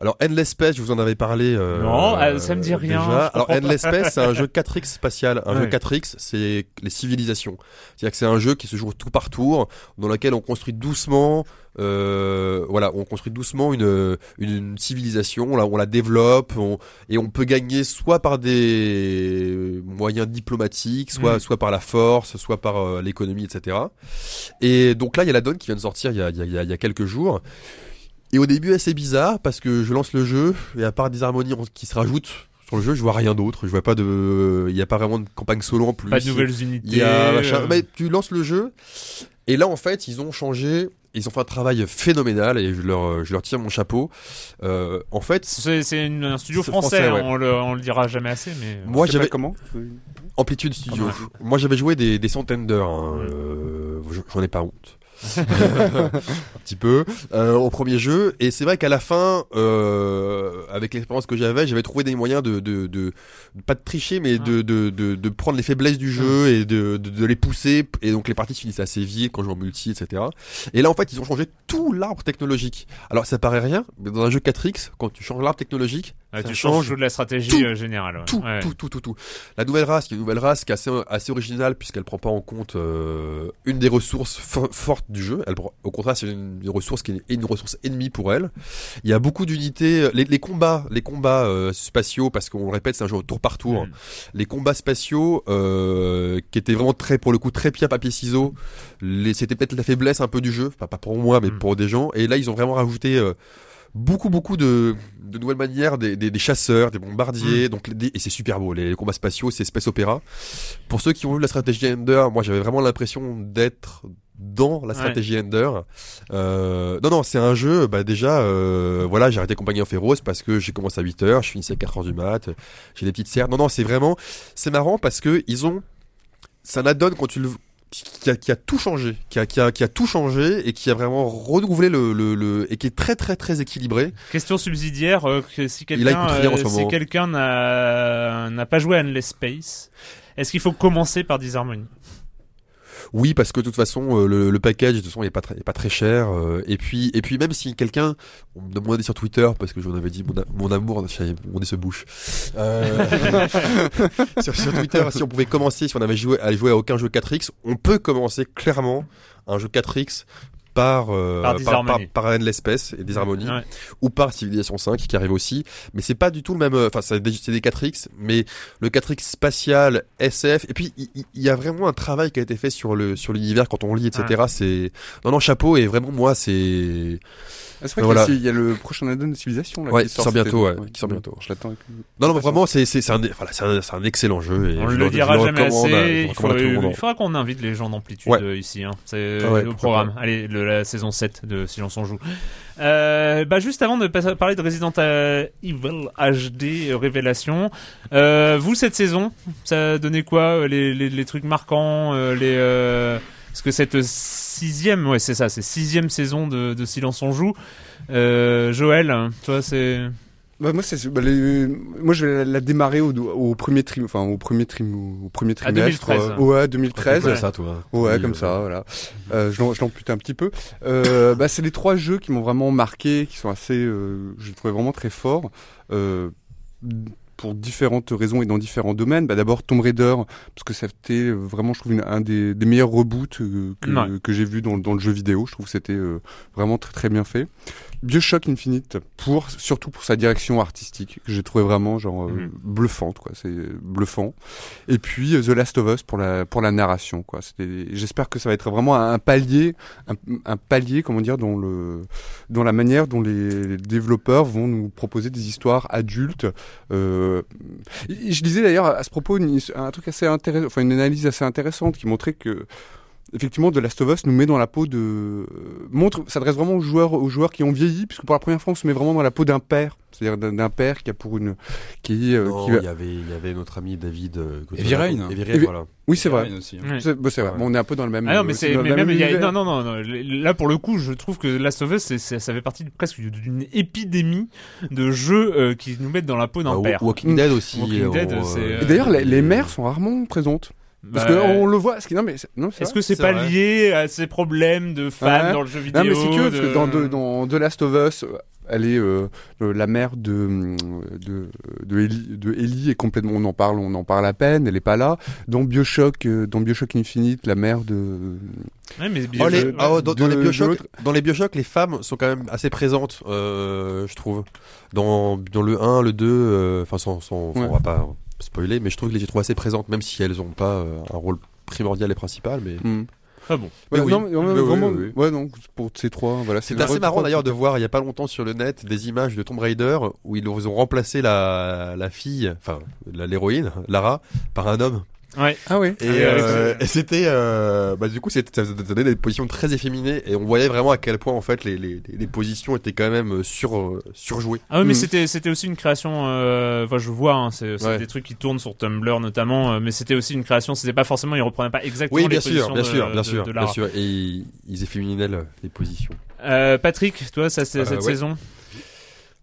Alors Endless Space, je vous en avais parlé. Euh, Non, euh, ça me dit rien, déjà. Alors Endless Space, c'est un jeu 4x spatial. Un Ouais. jeu 4x, c'est les civilisations. C'est-à-dire que c'est un jeu qui se joue tour par tour, dans lequel on construit doucement. Euh, voilà, on construit doucement une, une, une civilisation. Là, on la développe, on, et on peut gagner soit par des moyens diplomatiques, soit Mm. soit par la force, soit par euh, l'économie, etc. Et donc là, il y a la donne qui vient de sortir il y a, il y a- il y a quelques jours. Et au début, assez bizarre parce que je lance le jeu et à part des harmonies qui se rajoutent sur le jeu, je vois rien d'autre. Je vois pas de, il y a pas vraiment de campagne solo en plus. Pas de nouvelles unités. Il y a machin. euh, Mais tu lances le jeu et là en fait ils ont changé, ils ont fait un travail phénoménal et je leur, je leur tire mon chapeau. Euh, en fait, C'est un studio français, français, ouais. on, le, on le dira jamais assez, mais. moi j'avais comment Amplitude Studio. Moi j'avais joué des, des centaines d'heures. hein, Ouais. euh, j'en ai pas honte. un petit peu euh, au premier jeu. Et c'est vrai qu'à la fin euh, avec l'expérience que j'avais j'avais trouvé des moyens de, de, de, de- pas de tricher mais de, de, de, de prendre les faiblesses du jeu et de, de, de les pousser. Et donc les parties se finissaient assez vite quand je joue en multi etc et là en fait ils ont changé tout l'arbre technologique. Alors ça paraît rien mais dans un jeu 4X quand tu changes l'arbre technologique Ça tu change changes toute la stratégie tout, euh, générale. ouais. tout, Ouais. tout, tout, tout, tout. La nouvelle race, qui est une nouvelle race qui est assez, assez originale puisqu'elle prend pas en compte euh, une des ressources fo- fortes du jeu. Elle, au contraire, c'est une, une ressource qui est une ressource ennemie pour elle. Il y a beaucoup d'unités. Les, les combats, les combats euh, spatiaux, parce qu'on le répète, c'est un jeu au tour par tour. Mm. Les combats spatiaux, euh, qui étaient vraiment très, pour le coup, très pierre papier ciseaux. C'était peut-être la faiblesse un peu du jeu, Enfin, pas pour moi, mais Mm. pour des gens. Et là, ils ont vraiment rajouté. Beaucoup beaucoup de, de nouvelles manières des, des, des chasseurs des bombardiers donc les- des- et c'est super beau les combats spatiaux c'est space opéra. Pour ceux qui ont vu la stratégie Ender moi j'avais vraiment l'impression d'être dans la stratégie Ender. Euh, non non c'est un jeu bah déjà euh, voilà j'ai arrêté Compagnie en féroce parce que j'ai commencé à 8h je finissais à 4h du mat j'ai des petites serres. Non non c'est vraiment c'est marrant parce que ils ont c'est un add-on quand tu le qui a, qui a tout changé, qui a, qui, a, qui a tout changé et qui a vraiment renouvelé le, le, le et qui est très très très équilibré. Question subsidiaire, euh, que si quelqu'un euh, si quelqu'un n'a pas joué à Endless Space, est-ce qu'il faut commencer par Disharmony? Oui, parce que de toute façon euh, le, le package de toute façon il est pas est pas très cher euh, et puis et puis même si quelqu'un on me demandait sur Twitter parce que j'en avais dit mon, a- mon amour mon nez se bouche. Euh, sur, sur Twitter si on pouvait commencer si on avait joué à jouer à aucun jeu 4X on peut commencer clairement un jeu 4X par euh, Par par, par, par Endless Space et Disharmony Ouais. ou par Civilization 5 qui arrive aussi. Mais c'est pas du tout le même euh, enfin c'est des, c'est des 4X mais le 4X spatial SF et puis il y, a vraiment un travail qui a été fait sur le sur l'univers quand on lit etc c'est non non chapeau et vraiment moi c'est Ah, c'est vrai Voilà. qu'il y a- il y a le prochain add-on de Civilisation là, Ouais, qui qui sort bientôt, ouais, qui sort bientôt. Je l'attends. avec- non non mais vraiment c'est c'est c'est un voilà, c'est un, excellent jeu et On je le je dira jamais assez. le Il, faudra qu'on invite les gens d'amplitude Ouais. euh, ici. Hein. C'est Ah ouais, le programme. Allez, le- la saison 7 de Silence on joue. Euh, bah juste avant de passer- parler de Resident euh, Evil HD euh, Révélation, euh, vous cette saison, ça a donné quoi euh, les, les, les trucs marquants, euh, les euh, parce que cette sixième, ouais c'est ça, c'est sixième saison de, de Silence on joue. Euh, Joël, toi c'est Bah, moi, c'est, bah, les- moi, je vais la, la démarrer au, au premier trim, enfin, au premier trim, au premier À trimestre. 2013. euh, ouais, 2013. comme ça toi Ouais, Oui, comme euh, ça, voilà. Euh, je l'ampute un petit peu. Euh, bah, c'est les trois jeux qui m'ont vraiment marqué, qui sont assez, euh, je les trouvais vraiment très forts. Euh, pour différentes raisons et dans différents domaines. Bah, D'abord Tomb Raider, parce que c'était vraiment, je trouve, une- un des, des meilleurs reboots euh, que, Ouais. que j'ai vu dans, dans le jeu vidéo. Je trouve que c'était euh, vraiment très très bien fait. Bioshock Infinite, pour, surtout pour sa direction artistique, que j'ai trouvé vraiment genre euh, Mhm. bluffante, quoi. C'est bluffant. Et puis euh, The Last of Us pour la pour la narration, quoi. C'était, j'espère que ça va être vraiment un palier, un, un palier, comment dire, dans le dans la manière dont les, les développeurs vont nous proposer des histoires adultes. Euh, je lisais d'ailleurs à ce propos une- un truc assez intéressant, enfin une analyse assez intéressante qui montrait que effectivement, The Last of Us nous met dans la peau de euh, montre s'adresse vraiment aux joueurs aux joueurs qui ont vieilli puisque pour la première fois on se met vraiment dans la peau d'un père, c'est-à-dire d'un- père qui a pour une qui euh, non, qui va- il y avait il y avait notre ami David euh, que- Evie Rain. Evie Rain, Evie- voilà oui c'est vrai. Aussi, hein. C'est bon, c'est vrai. Ouais. Bon, on est un peu dans le même. Ah non, mais aussi c'est dans le mais même même il y a univers. non non non non, là pour le coup je trouve que Last of Us c'est, c'est- ça fait partie de- presque d'une épidémie de jeux euh, qui nous mettent dans la peau d'un Bah, père. Walking Dead aussi Walking euh, Dead, on, c'est, euh, Et d'ailleurs, les, mères sont rarement présentes. Parce Bah, que on le voit. ce qui- Non, mais c'est- non, c'est Est-ce que c'est c'est pas vrai. lié à ces problèmes de femmes Ouais. dans le jeu vidéo Non, mais si tu veux, parce de- que dans, de, dans The Last of Us, euh, elle est euh, euh, la mère de de de Ellie, de Ellie est complètement. On en parle, on en parle à peine. Elle est pas là. Dans Bioshock, euh, dans Bioshock Infinite, la mère de. Ouais, mais Oh, les- ouais. dans, les Bioshock, dans les Bioshock, les femmes sont quand même assez présentes, euh, je trouve. Dans, dans le 1, le 2, euh, enfin, sans, sans, sans- Ouais. on va pas spoiler, mais je trouve que les j'ai trouvées assez présentes, même si elles ont pas euh, un rôle primordial et principal, mais. Hmm. Ah bon. Ouais, oui. non, mais- non, mais Oui, oui, vraiment, oui, oui. ouais, non, pour ces trois, voilà. C'est assez marrant d'ailleurs de voir il y a pas longtemps sur le net des images de Tomb Raider où ils ont remplacé la, la fille, enfin la- l'héroïne, Lara, par un homme. Ouais. Ah oui. Et, Ah euh, et c'était, euh, bah, du coup, c'était, ça donnait des positions très efféminées et on voyait vraiment à quel point en fait les, les, les positions étaient quand même euh, sur, surjouées. Ah oui, mais Mhm. c'était c'était aussi une création. Euh, enfin, je vois, hein, c'est Ouais. des trucs qui tournent sur Tumblr notamment, mais c'était aussi une création. C'était pas forcément, ils reprenaient pas exactement Oui, les bien sûr, positions bien de, sûr, bien de- sûr, de bien sûr. Et ils, ils efféminaient le- les positions. Euh, Patrick, toi, ça, Euh, cette ouais. saison?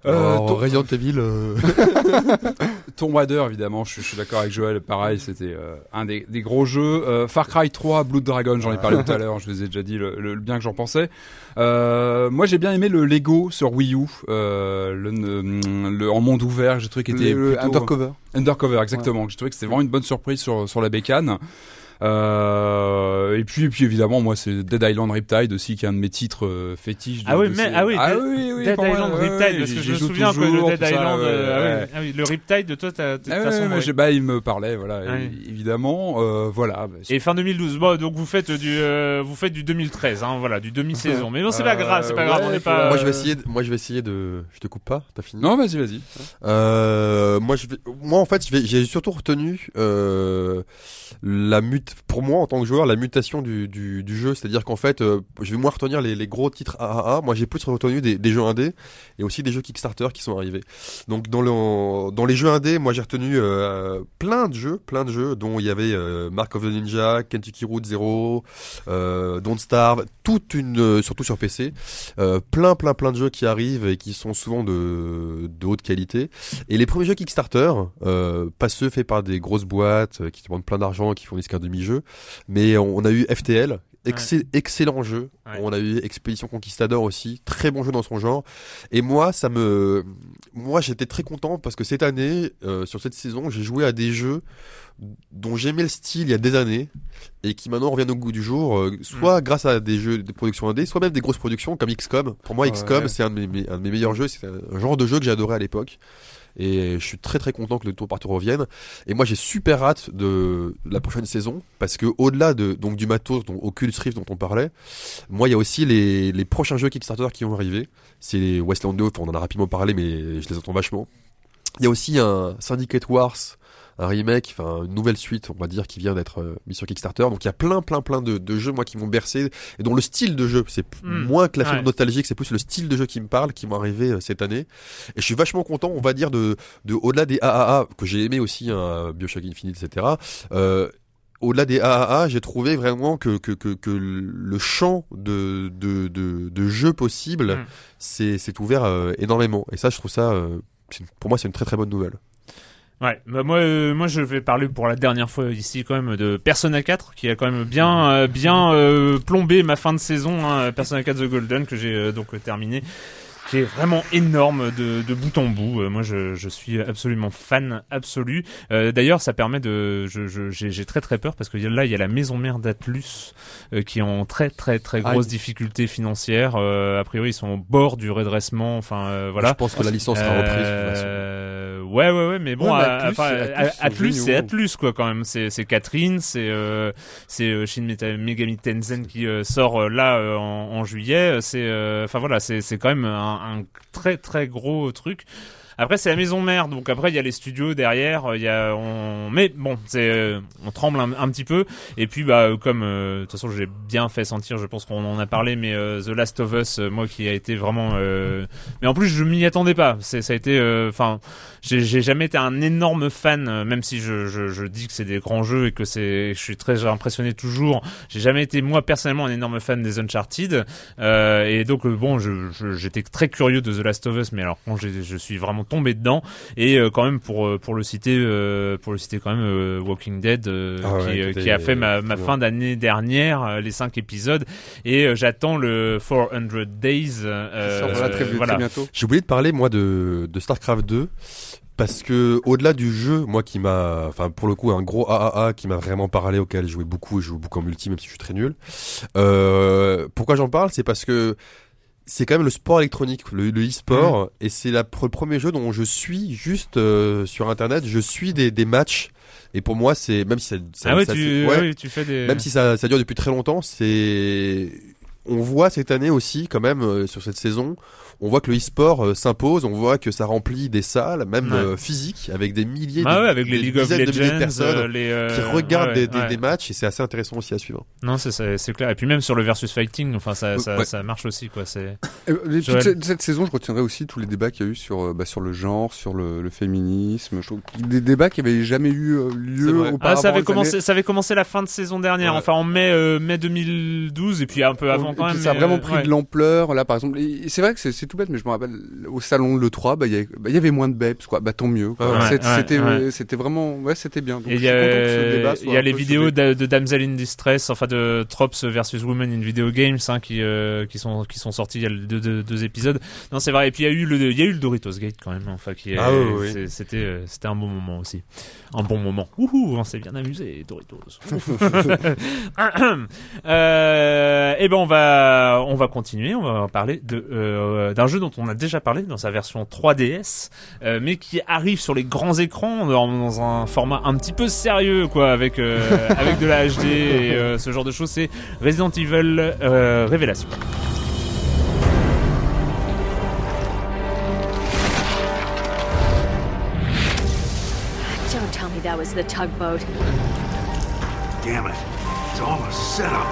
Euh, Alors, to- Resident Evil. euh, Tomb Raider, évidemment, je, suis- je suis d'accord avec Joël, pareil, c'était euh, un des, des gros jeux. Euh, Far Cry 3, Blood Dragon, j'en ai parlé tout à l'heure, je vous ai déjà dit le, le- le bien que j'en pensais. Euh, moi, j'ai bien aimé le Lego sur Wii U, le, en monde ouvert, j'ai trouvé qu'il était Le plutôt... Undercover. Undercover, exactement. J'ai trouvé que c'était vraiment une bonne surprise sur, sur la bécane. Euh, et puis, et puis évidemment, moi, c'est Dead Island Riptide aussi, qui est un de mes titres euh, fétiches. de- Ah oui, de mais- ces- ah oui, Dead- oui, oui, Dead Island ouais, Riptide, parce que je me souviens que toujours, le Dead ça, Island, ouais, euh, ah ouais. ah oui, le Riptide de toi, t'as, de toute Ah ouais, façon, ouais, mais ouais. j'ai- bah, il me parlait, voilà, évidemment, euh, voilà. bah, Et fin 2012. Bon, donc vous faites du, euh, vous faites du 2013, hein, voilà, du demi-saison. Mais bon, c'est pas Euh, grave, c'est pas grave, on n'est faut- pas. Moi je vais essayer, de, moi je vais essayer de. Je te coupe pas, t'as fini? Non, vas-y, vas-y. Euh, moi, je vais, moi, en fait, j'ai surtout retenu euh, la mute. Pour moi, en tant que joueur, la mutation du, du, du jeu, c'est-à-dire qu'en fait, euh, je vais moins retenir les, les gros titres AAA. Moi, j'ai plus retenu des, des jeux indés et aussi des jeux Kickstarter qui sont arrivés. Donc, dans le, dans les jeux indés, moi, j'ai retenu euh, plein de jeux, plein de jeux, dont il y avait euh, Mark of the Ninja, Kentucky Route Zero, euh, Don't Starve, toute une, euh, surtout sur PC, euh, plein, plein, plein de jeux qui arrivent et qui sont souvent de, de haute qualité. Et les premiers jeux Kickstarter, pas ceux faits par des grosses boîtes qui demandent plein d'argent et qui fournissent qu'un demi-jeu, mais on a eu FTL, excell- excellent jeu. Ouais. On a eu Expédition Conquistador aussi, très bon jeu dans son genre. Et moi, ça me, moi, j'étais très content parce que cette année, euh, sur cette saison, j'ai joué à des jeux dont j'aimais le style il y a des années et qui maintenant reviennent au goût du jour, euh, soit grâce à des jeux de production indé, soit même des grosses productions comme XCOM. Pour moi, Ouais. XCOM, c'est un, de mes- un de mes meilleurs jeux. C'est un genre de jeu que j'ai adoré à l'époque. Et je suis très très content que le tour par tour revienne. Et moi j'ai super hâte de la prochaine saison parce que au-delà de donc du matos, dont Oculus Rift dont on parlait, moi il y a aussi les, les prochains jeux Kickstarter qui vont arriver. C'est Westland 2, on en a rapidement parlé mais je les attends vachement. Il y a aussi un Syndicate Wars, un remake, enfin une nouvelle suite, on va dire, qui vient d'être euh, mis sur Kickstarter. Donc il y a plein, plein, plein de, de jeux moi qui m'ont bercé et dont le style de jeu, c'est p- Mm. moins que la Ouais. film nostalgique, c'est plus le style de jeu qui me parle, qui vont arriver euh, cette année. Et je suis vachement content, on va dire, de, de au-delà des AAA que j'ai aimé aussi, hein, Bioshock Infinite, etc. Euh, au-delà des AAA, j'ai trouvé vraiment que, que, que, que le champ de, de, de, de jeux possibles Mm. c'est c'est ouvert euh, énormément. Et ça, je trouve ça, euh, pour moi, c'est une très très bonne nouvelle. Ouais, bah moi, euh, moi je vais parler pour la dernière fois ici quand même de Persona 4 qui a quand même bien, euh, bien euh, plombé ma fin de saison. Hein, Persona 4 The Golden que j'ai euh, donc euh, terminé, qui est vraiment énorme de, de bout en bout. Euh, moi, je, je suis absolument fan absolu. Euh, D'ailleurs, ça permet de, je- je- j'ai j'ai très très peur parce que là, il y a la maison mère d'Atlus euh, qui est en très très très Aïe. grosses difficultés financières. Euh, a priori, ils sont au bord du redressement. Enfin, euh, voilà. Je pense que la licence sera reprise. de toute façon. Ouais, ouais, ouais, mais bon, Ouais, Atlus, enfin, Atlus c'est Atlus, quoi, quand même. C'est, c'est Catherine, c'est, euh, c'est euh, Shin Megami Tensei qui euh, sort euh, là euh, en, en juillet. C'est, euh, enfin voilà, c'est, c'est quand même un, un très très gros truc. Après, c'est la maison mère, donc après il y a les studios derrière. Il y a, on, mais bon, c'est, euh, on tremble un, petit peu. Et puis, bah, euh, comme euh, de toute façon, j'ai bien fait sentir, je pense qu'on en a parlé, mais euh, The Last of Us, euh, moi, qui a été vraiment, euh, mais en plus, je m'y attendais pas. C'est, ça a été, euh, enfin, j'ai, j'ai jamais été un énorme fan, euh, même si je, je, je dis que c'est des grands jeux et que c'est, je suis très impressionné toujours. J'ai jamais été moi personnellement un énorme fan des Uncharted. Euh, et donc euh, bon, je, je- j'étais très curieux de The Last of Us, mais alors quand je suis vraiment tombé dedans, et euh, quand même pour euh, pour le citer, euh, pour le citer quand même euh, Walking Dead, euh, Ah qui, a fait ma, fin d'année dernière, euh, les cinq épisodes, et euh, j'attends le 400 Days. euh, sort très, bientôt. J'ai oublié de parler moi de, de Starcraft 2 parce que au-delà du jeu, moi qui m'a, enfin pour le coup un gros AAA qui m'a vraiment parlé, auquel j'ai joué beaucoup, et je joue beaucoup en multi même si je suis très nul. Euh, pourquoi j'en parle, c'est parce que c'est quand même le sport électronique, le, le e-sport, et c'est le premier jeu dont je suis juste euh, sur internet, je suis des, des matchs. Et pour moi, c'est même si ça, ça- Ah ouais, ça- tu, c'est- ouais, ouais, oui, tu fais des. même si ça, ça dure depuis très longtemps, c'est on voit cette année aussi quand même euh, sur cette saison, on voit que le e-sport euh, s'impose, on voit que ça remplit des salles, même Ouais. euh, physiques, avec des milliers, Ah ouais, avec les des of de milliers de Legends, personnes euh, les, euh, qui regardent ouais, des, des- ouais. des matchs et c'est assez intéressant aussi à suivre. Non, c'est- clair. Et puis même sur le versus fighting, enfin ça, ça, Ouais. ça marche aussi quoi. C'est. Cette, cette saison, je retiendrai aussi tous les débats qu'il y a eu sur, bah, sur le genre, sur le, le féminisme. Je trouve des débats qui avaient jamais eu lieu auparavant. Ah, ça avait commencé, années- ça avait commencé la fin de saison dernière, Ouais. enfin en mai, euh, mai 2012, et puis un peu avant quand même. ça a vraiment pris de l'ampleur. Là, par exemple, c'est vrai que c'est c'est tout bête, mais je me rappelle au salon de l'E3, bah, il y, avait- bah, il y avait moins de Babes, quoi. Bah, tant mieux. quoi. Ouais, C'est- ouais, c'était, ouais. c'était vraiment, ouais, c'était bien. Donc, Et il y a, y les vidéos de, de Damsel in Distress, enfin de Trops versus Women in Video Games, hein, qui euh, qui sont qui sont sortis il y a le- deux, deux, deux épisodes. Non, c'est vrai. Et puis il y a eu le il y a eu le Doritos Gate quand même. hein, Enfin, qui est- Ah oui, c'était euh, c'était un bon moment aussi, un bon moment. Ouhou, on s'est bien amusé, Doritos. euh, et ben on va on va continuer. On va parler de euh, d'un jeu dont on a déjà parlé dans sa version 3DS, euh, mais qui arrive sur les grands écrans dans, dans un format un petit peu sérieux, quoi, avec euh, avec de la HD et euh, ce genre de choses. C'est Resident Evil euh, Révélation. Don't tell me that was the tugboat. Damn it. It's all a setup.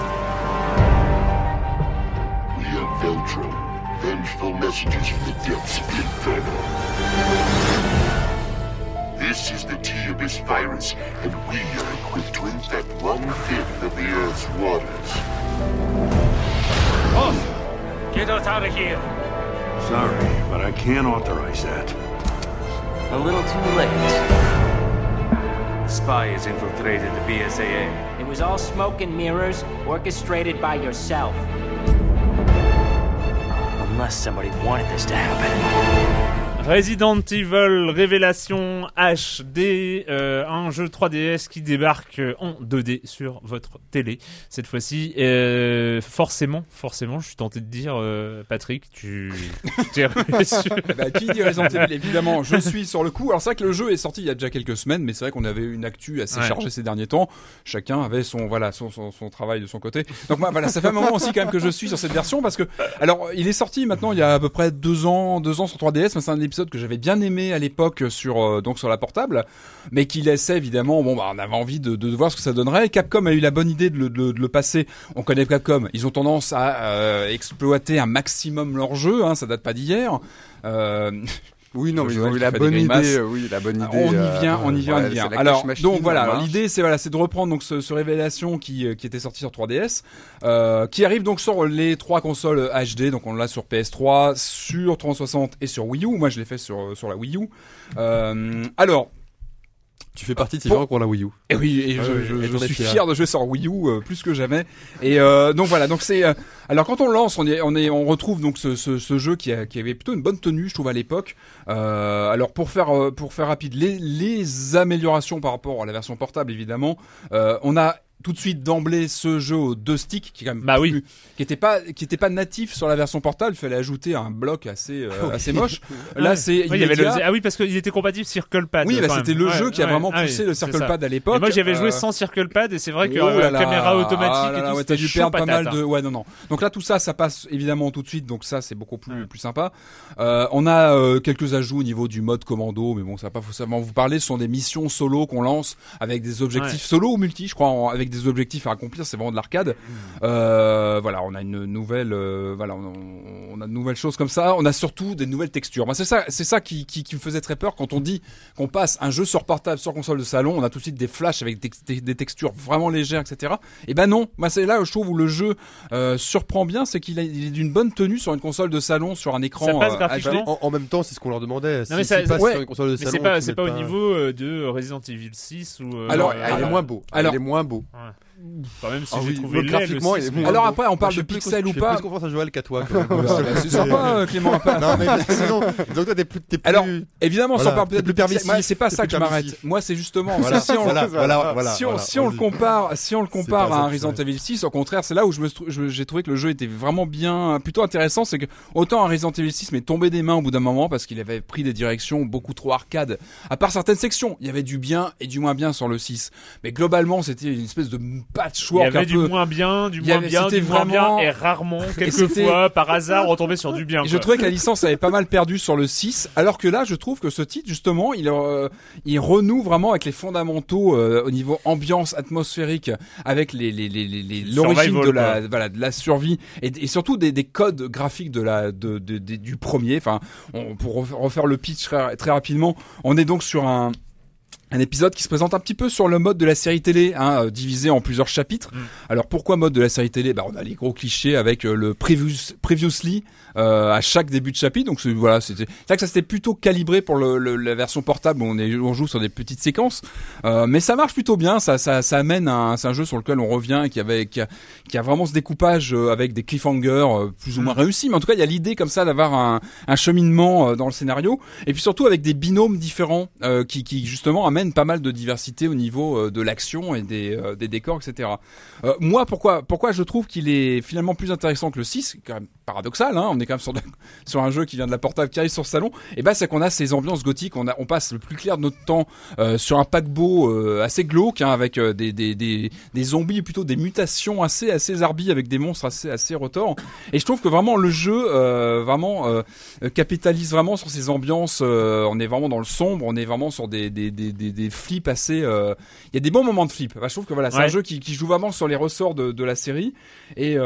We are Veltro, vengeful messengers from the depths of the Inferno. This is the T-Abyss virus, and we are equipped to infect one-fifth of the Earth's waters. Get us out of here. Sorry, but I can't authorize that. A little too late. The spy has infiltrated the BSAA. It was all smoke and mirrors, orchestrated by yourself. Unless somebody wanted this to happen. Resident Evil Révélation HD, euh, un jeu 3DS qui débarque en 2D sur votre télé cette fois-ci. Euh, forcément, forcément, je suis tenté de dire, euh, Patrick, tu t'es reçu. Bah, qui dit Resident Evil Évidemment, je suis sur le coup. Alors c'est vrai que le jeu est sorti il y a déjà quelques semaines, mais c'est vrai qu'on avait une actu assez Ouais. chargée ces derniers temps. Chacun avait son voilà son, son, son travail de son côté. Donc voilà, ça fait un moment aussi quand même que je suis sur cette version parce que alors il est sorti maintenant il y a à peu près deux ans, deux ans sur 3DS. mais C'est un épisode que j'avais bien aimé à l'époque sur euh, donc sur la portable, mais qui laissait évidemment bon bah on avait envie de, voir ce que ça donnerait. Capcom a eu la bonne idée de le, de le passer. On connaît Capcom, ils ont tendance à euh, exploiter un maximum leur jeu. Hein, ça date pas d'hier. Euh, Oui, non, mais ils Joël ont eu qui la bonne idée. euh, Oui, la bonne idée. on y euh, vient, on y vient, on y vient. Alors, donc voilà, l'idée c'est voilà, c'est de reprendre donc ce, ce révélation qui euh, qui était sorti sur 3DS, euh, qui arrive donc sur les trois consoles HD. Donc on l'a sur PS3, sur 360 et sur Wii U. Moi je l'ai fait sur sur la Wii U. Euh, alors, Tu fais partie de ces Pour- gens qui ont la Wii U. et oui, et Ouais, je, suis fier. fier de jouer sur Wii U euh, plus que jamais. Et euh, donc voilà, donc c'est euh, alors quand on lance, on est on est on retrouve donc ce, ce, ce jeu qui, a, qui avait plutôt une bonne tenue, je trouve à l'époque. Euh, alors pour faire euh, pour faire rapide, les les améliorations par rapport à la version portable évidemment, euh, on a tout de suite d'emblée ce jeu aux deux sticks qui est quand même Bah oui. qui était pas qui était pas natif sur la version portable, il fallait ajouter un bloc assez euh, assez moche. Là Ouais. c'est Oui, il y avait le- immédiat. ah oui, parce qu'il était compatible Circle Pad. Oui, bah, c'était le Ouais, jeu qui a vraiment ah poussé le Circle. Pad à Et l'époque. moi, j'avais joué Euh, sans Circle Pad et c'est vrai que Oh euh, là caméra automatique ah et tout, ouais, c'était t'as dû perdre pas mal de hein. ouais non non donc là tout ça ça passe évidemment tout de suite donc ça c'est beaucoup plus plus sympa euh, on a quelques ajouts au niveau du mode commando mais bon ça va pas forcément vous parler ce sont des missions solo qu'on lance avec des objectifs solo ou multi je crois avec des objectifs à accomplir c'est vraiment de l'arcade euh, voilà on a une nouvelle euh, voilà on, on a de nouvelles choses comme ça on a surtout des nouvelles textures Moi, c'est ça c'est ça qui, qui, qui me faisait très peur quand on dit qu'on passe un jeu sur portable sur console de salon on a tout de suite des flashs avec des, des- des textures vraiment légères etc et ben non moi c'est là où je trouve où le jeu euh, surprend bien c'est qu'il est d'une bonne tenue sur une console de salon sur un écran Ça passe graphiquement. En, en même temps, c'est ce qu'on leur demandait. Non, mais Si- ça- s'ils passent ouais. sur une console de Mais salon, c'est pas, c'est au niveau euh, de Resident Evil 6 ou. euh, Alors, euh, Ah, il est moins beau. alors- il est moins beau. Ouais. Quand même, si Ah j'ai oui, trouvé le laid, graphiquement, le il est 6, moins mais- alors après on parle de fais plus- pixels je ou fais pas plus confiance à Joël qu'à toi. c'est sympa euh, Clément Non, mais disons que toi, t'es plus, plus. Alors, Évidemment, Voilà, sans parler peut-être plus de pixels. permissif, Moi, c'est pas ça que je m'arrête. Moi, c'est justement Voilà, si on, voilà, voilà, voilà, si on, voilà, si on on le compare, si on le compare pas à un Resident Evil 6, au contraire, c'est là où je- j'ai trouvé que le jeu était vraiment bien, plutôt intéressant. C'est que autant un Resident Evil 6 m'est tombé des mains au bout d'un moment parce qu'il avait pris des directions beaucoup trop arcade. À part certaines sections, il y avait du bien et du moins bien sur le 6. Mais globalement, c'était une espèce de Il y patchwork avait un du peu. moins bien, du Il y moins avait- bien, du moins vraiment- bien, et rarement, quelquefois, par hasard, on tombait sur du bien. Je trouvais que la licence avait pas mal perdu sur le 6, alors que là, je trouve que ce titre, justement, il, euh, il renoue vraiment avec les fondamentaux euh, au niveau ambiance atmosphérique, avec les, les, les, les- l'origine de la, voilà, de la survie et, et surtout des, des codes graphiques de la, de, de- de- du premier. Enfin, on, pour refaire le pitch très, très rapidement, on est donc sur un un épisode qui se présente un petit peu sur le mode de la série télé, hein, euh, divisé en plusieurs chapitres. Mm. Alors pourquoi mode de la série télé? Bah, On a les gros clichés avec euh, le previous, previously euh, à chaque début de chapitre. Donc c'est- voilà, c'était c'est vrai que ça c'était plutôt calibré pour le, le- la version portable où on, est, on joue sur des petites séquences. Euh, mais ça marche plutôt bien, ça, ça, ça amène un, c'est un jeu sur lequel on revient et qui, avait, qui, a, qui a vraiment ce découpage avec des cliffhangers plus ou moins réussis. Mais en tout cas, il y a l'idée comme ça d'avoir un, un cheminement dans le scénario. Et puis surtout avec des binômes différents euh, qui, qui justement amènent pas mal de diversité au niveau euh, de l'action et des, euh, décors, etc. Euh, moi, pourquoi, pourquoi je trouve qu'il est finalement plus intéressant que le 6, c'est quand paradoxal, hein, on est quand même sur, de- sur un jeu qui vient de la portable qui arrive sur le salon, et ben c'est qu'on a ces ambiances gothiques, on, a, on passe le plus clair de notre temps euh, sur un paquebot euh, assez glauque, hein, avec euh, des, des, des, des zombies, plutôt des mutations assez assez zarbies, avec des monstres assez assez retors. Et je trouve que vraiment le jeu vraiment capitalise vraiment sur ces ambiances. on est vraiment dans le sombre, on est vraiment sur des des des des, des flips assez. Il y a des bons moments de flip. Je trouve que voilà, c'est Ouais. un jeu qui, qui joue vraiment sur les ressorts de, de la série et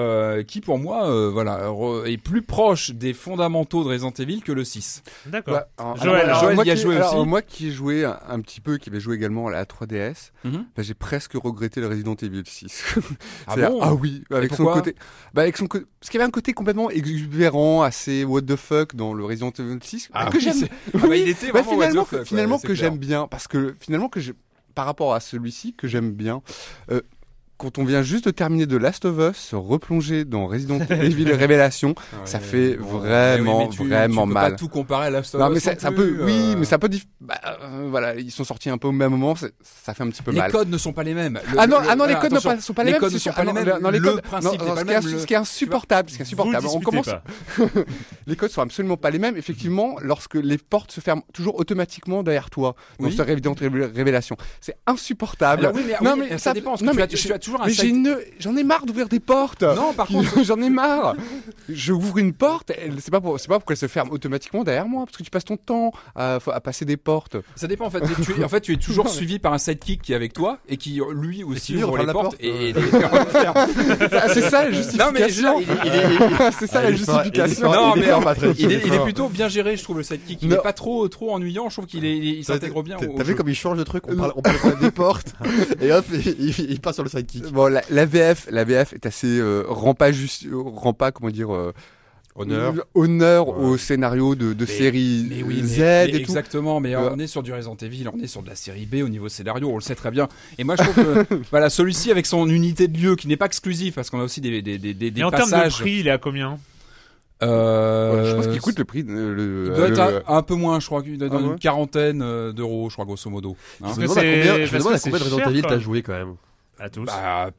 qui pour moi voilà re- est plus proche des fondamentaux de Resident Evil que le 6. D'accord. Ouais, alors, Joël, alors, Joël moi y a qui- joué alors, aussi. moi qui ai joué un, un petit peu, qui avait joué également à la 3DS, Mhm. bah, j'ai presque regretté le Resident Evil 6. Ah bon ah oui, avec son côté, bah avec son parce qu'il y avait un côté complètement exubérant, assez what the fuck dans le Resident Evil 6 Ah que oui, j'aime. ah bah, il était Bah, vraiment what the finalement, fuck, finalement ouais, que j'aime bien, parce que finalement que par rapport à celui-ci que j'aime bien. euh, quand on vient juste de terminer de Last of Us, se replonger dans Resident Evil Révélation, ça fait bon, vraiment, mais oui, mais tu- vraiment tu peux mal. Pas tout comparer à Last of Non, Us mais c'est c'est un plus, peu, oui, euh, mais c'est un peu diff... bah, euh, voilà, ils sont sortis un peu au même moment, ça fait un petit peu les mal. codes ne sont pas les mêmes. Le- ah non, le- ah non, les codes ne pas- sont pas les, les mêmes. sont pas Ah les non, mêmes. non, les Le codes- non, ce qui est- même. Ce qui est insupportable, ce qui est insupportable. On commence. les codes sont absolument pas les mêmes. Effectivement, lorsque les portes se ferment toujours automatiquement derrière toi dans ce Resident Evil Révélation, c'est insupportable. Mais, non, mais ça, dépend. Non, tu, mais as toujours un mais side- j'ai une, j'en ai marre d'ouvrir des portes. Non, par contre, j'en ai marre. Je ouvre une porte, elle- c'est pas pour, c'est pas se ferme automatiquement derrière moi, parce que tu passes ton temps à, à passer des portes. Ça dépend en fait. Tu es, en fait, tu es toujours suivi par un sidekick qui est avec toi et qui lui aussi ouvre referme les la portes porte. et, Ah, c'est ça la Non mais je- justification. c'est ça Ah, la justification. non il est mais il, il plutôt bien géré, je trouve le sidekick. Il Non. est pas trop trop ennuyant. Je trouve qu'il est, il, s'intègre bien. T'as vu comme il change de truc? On parle, on parle des portes et hop, il, il, il part sur le sidekick. Bon, la, la VF, la VF est assez euh, rend pas juste, rend pas comment dire euh, Honneur. honneur Ouais. au scénario de, de Mais- série Mais oui, mais- Z mais et tout. exactement. Mais Euh, on est sur du Resident Evil, on est sur de la série B au niveau scénario, on le sait très bien. Et moi, je trouve que voilà, celui-ci avec son unité de lieu qui n'est pas exclusif, parce qu'on a aussi des des des des, Et en termes de prix, il est à combien? Euh, Ouais, je pense qu'il coûte le prix. de- le, Il doit être le- un, un peu moins, je crois qu'il doit être Ah ouais? une quarantaine euh, d'euros, je crois, grosso modo. Hein. Je que me demande à c'est- combien, je me parce demande à combien de c'est Resident Evil t'as joué quand même. À tous. Bah,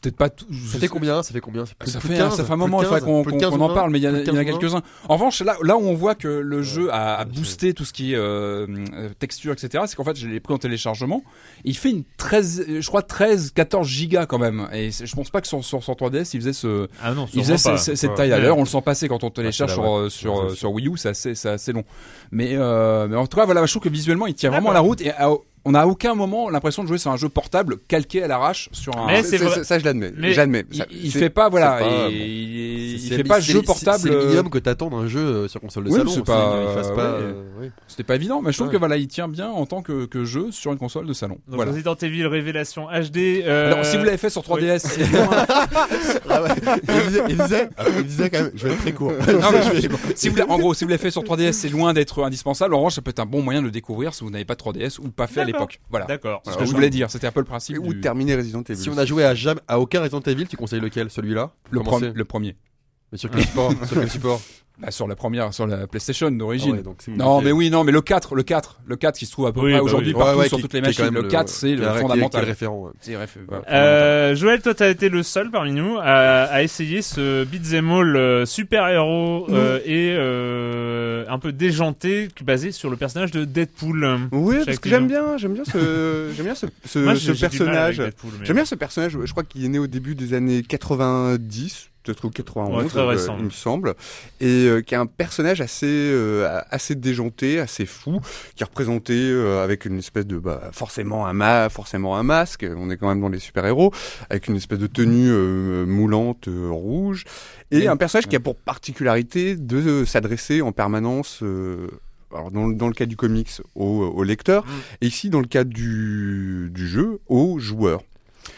peut-être pas tout. Ça fait combien Ça fait combien? Plus- ça plus fait, de 15, ça fait un moment, il faudrait 15, qu'on qu'on- 15 qu'on ou en 20, parle, mais il y, en a- plus de il y en a 15 ou 20. quelques-uns. En revanche, là, là où on voit que le jeu a, boosté tout ce qui est euh, euh, texture, etc., c'est qu'en fait, je l'ai pris en téléchargement. Il fait une 13, euh, je crois 13, 14 gigas quand même. Et je pense pas que sur, sur, sur 3DS, il faisait ce, Ah non, il faisait pas. cette Ouais. taille à Ouais. l'heure. On le sent passer quand on télécharge sur, euh, sur, euh, Wii U, c'est assez, c'est assez long. Mais, euh, mais en tout cas, voilà, je trouve que visuellement, il tient vraiment la route et à- on n'a à aucun moment l'impression de jouer sur un jeu portable calqué à l'arrache sur un. Mais c'est- c'est vrai- c'est- ça, je l'admets. J'admets. il, il fait pas, voilà, pas, il, bon. il, il fait pas jeu portable. C'est le euh, minimum que t'attends d'un jeu euh, sur console de Oui, salon. c'est pas- qu'il fasse pas, ouais. euh. C'était pas évident, mais je trouve Ouais. que voilà, il tient bien en tant que, que jeu sur une console de salon. Donc voilà. Resident Evil Révélation HD. euh, Alors, si vous l'avez fait sur 3DS, c'est loin. Ah ouais. Il disait, il disait, il disait quand même, je vais être très court. Non, mais je- si vous en gros, si vous l'avez fait sur 3DS, c'est loin d'être indispensable. En revanche, ça peut être un bon moyen de le découvrir si vous n'avez pas de 3DS ou pas fait à. L'époque. Voilà. D'accord. C'est ce que je voulais dire. C'était un peu le principe. Ou terminer Resident Evil. Si on a joué à jamais, à aucun Resident Evil, tu conseilles lequel? Celui-là? Le, le premier. Mais sur quel support? Sur quel support? Bah, sur la première, sur la PlayStation Ah d'origine. ouais, c'est Non, mais oui, non, mais le 4, le 4, le 4 qui se trouve à peu Oui, près bah aujourd'hui oui. partout Ouais, ouais, sur qui- toutes les machines. Le 4, c'est le fondamental. référent. ouais. C'est réf- ouais, fondamental. Euh, Joël, toi, t'as été le seul parmi nous à, à essayer ce beat'em all euh, super-héros euh, et euh, un peu déjanté basé sur le personnage de Deadpool. Oui, parce que j'aime bien, j'aime bien ce, j'aime bien ce, ce, Moi, personnage. J'aime bien ce personnage. Je crois qu'il est né au début des années 90, peut-être ou 91, Ouais, très euh, récent. il me semble, et euh, qui est un personnage assez, euh, assez déjanté, assez fou, qui est représenté euh, avec une espèce de, bah, forcément un ma, forcément un masque. On est quand même dans les super héros, avec une espèce de tenue euh, moulante euh, rouge, et un personnage qui a pour particularité de s'adresser en permanence. euh, alors dans, le- dans le cas du comics, au, au lecteur, Mm. et ici dans le cas du, du jeu, au joueur.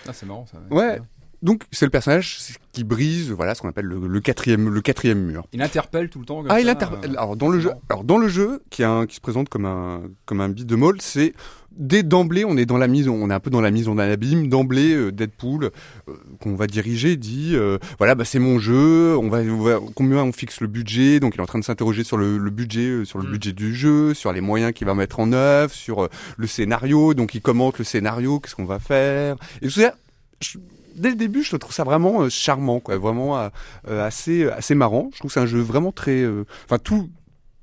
Ah, c'est marrant ça. Ouais. Donc c'est le personnage qui brise, voilà, ce qu'on appelle le, le quatrième, le quatrième mur. Il interpelle tout le temps. Comme Ah, il interpelle. euh, Alors dans le jeu, alors dans le jeu, qui, un, qui se présente comme un comme un beat de all, c'est dès d'emblée, on est dans la mise, on est un peu dans la mise en abîme. D'emblée, euh, Deadpool, euh, qu'on va diriger, dit euh, voilà, bah c'est mon jeu. On va, on va- combien on fixe le budget. Donc il est en train de s'interroger sur le, le budget, sur le Mm. budget du jeu, sur les moyens qu'il va mettre en œuvre, sur le scénario. Donc il commente le scénario, qu'est-ce qu'on va faire. Et tout ça, je- dès le début, je trouve ça vraiment euh, charmant, quoi, vraiment euh, euh, assez assez marrant. Je trouve que c'est un jeu vraiment très, enfin tout,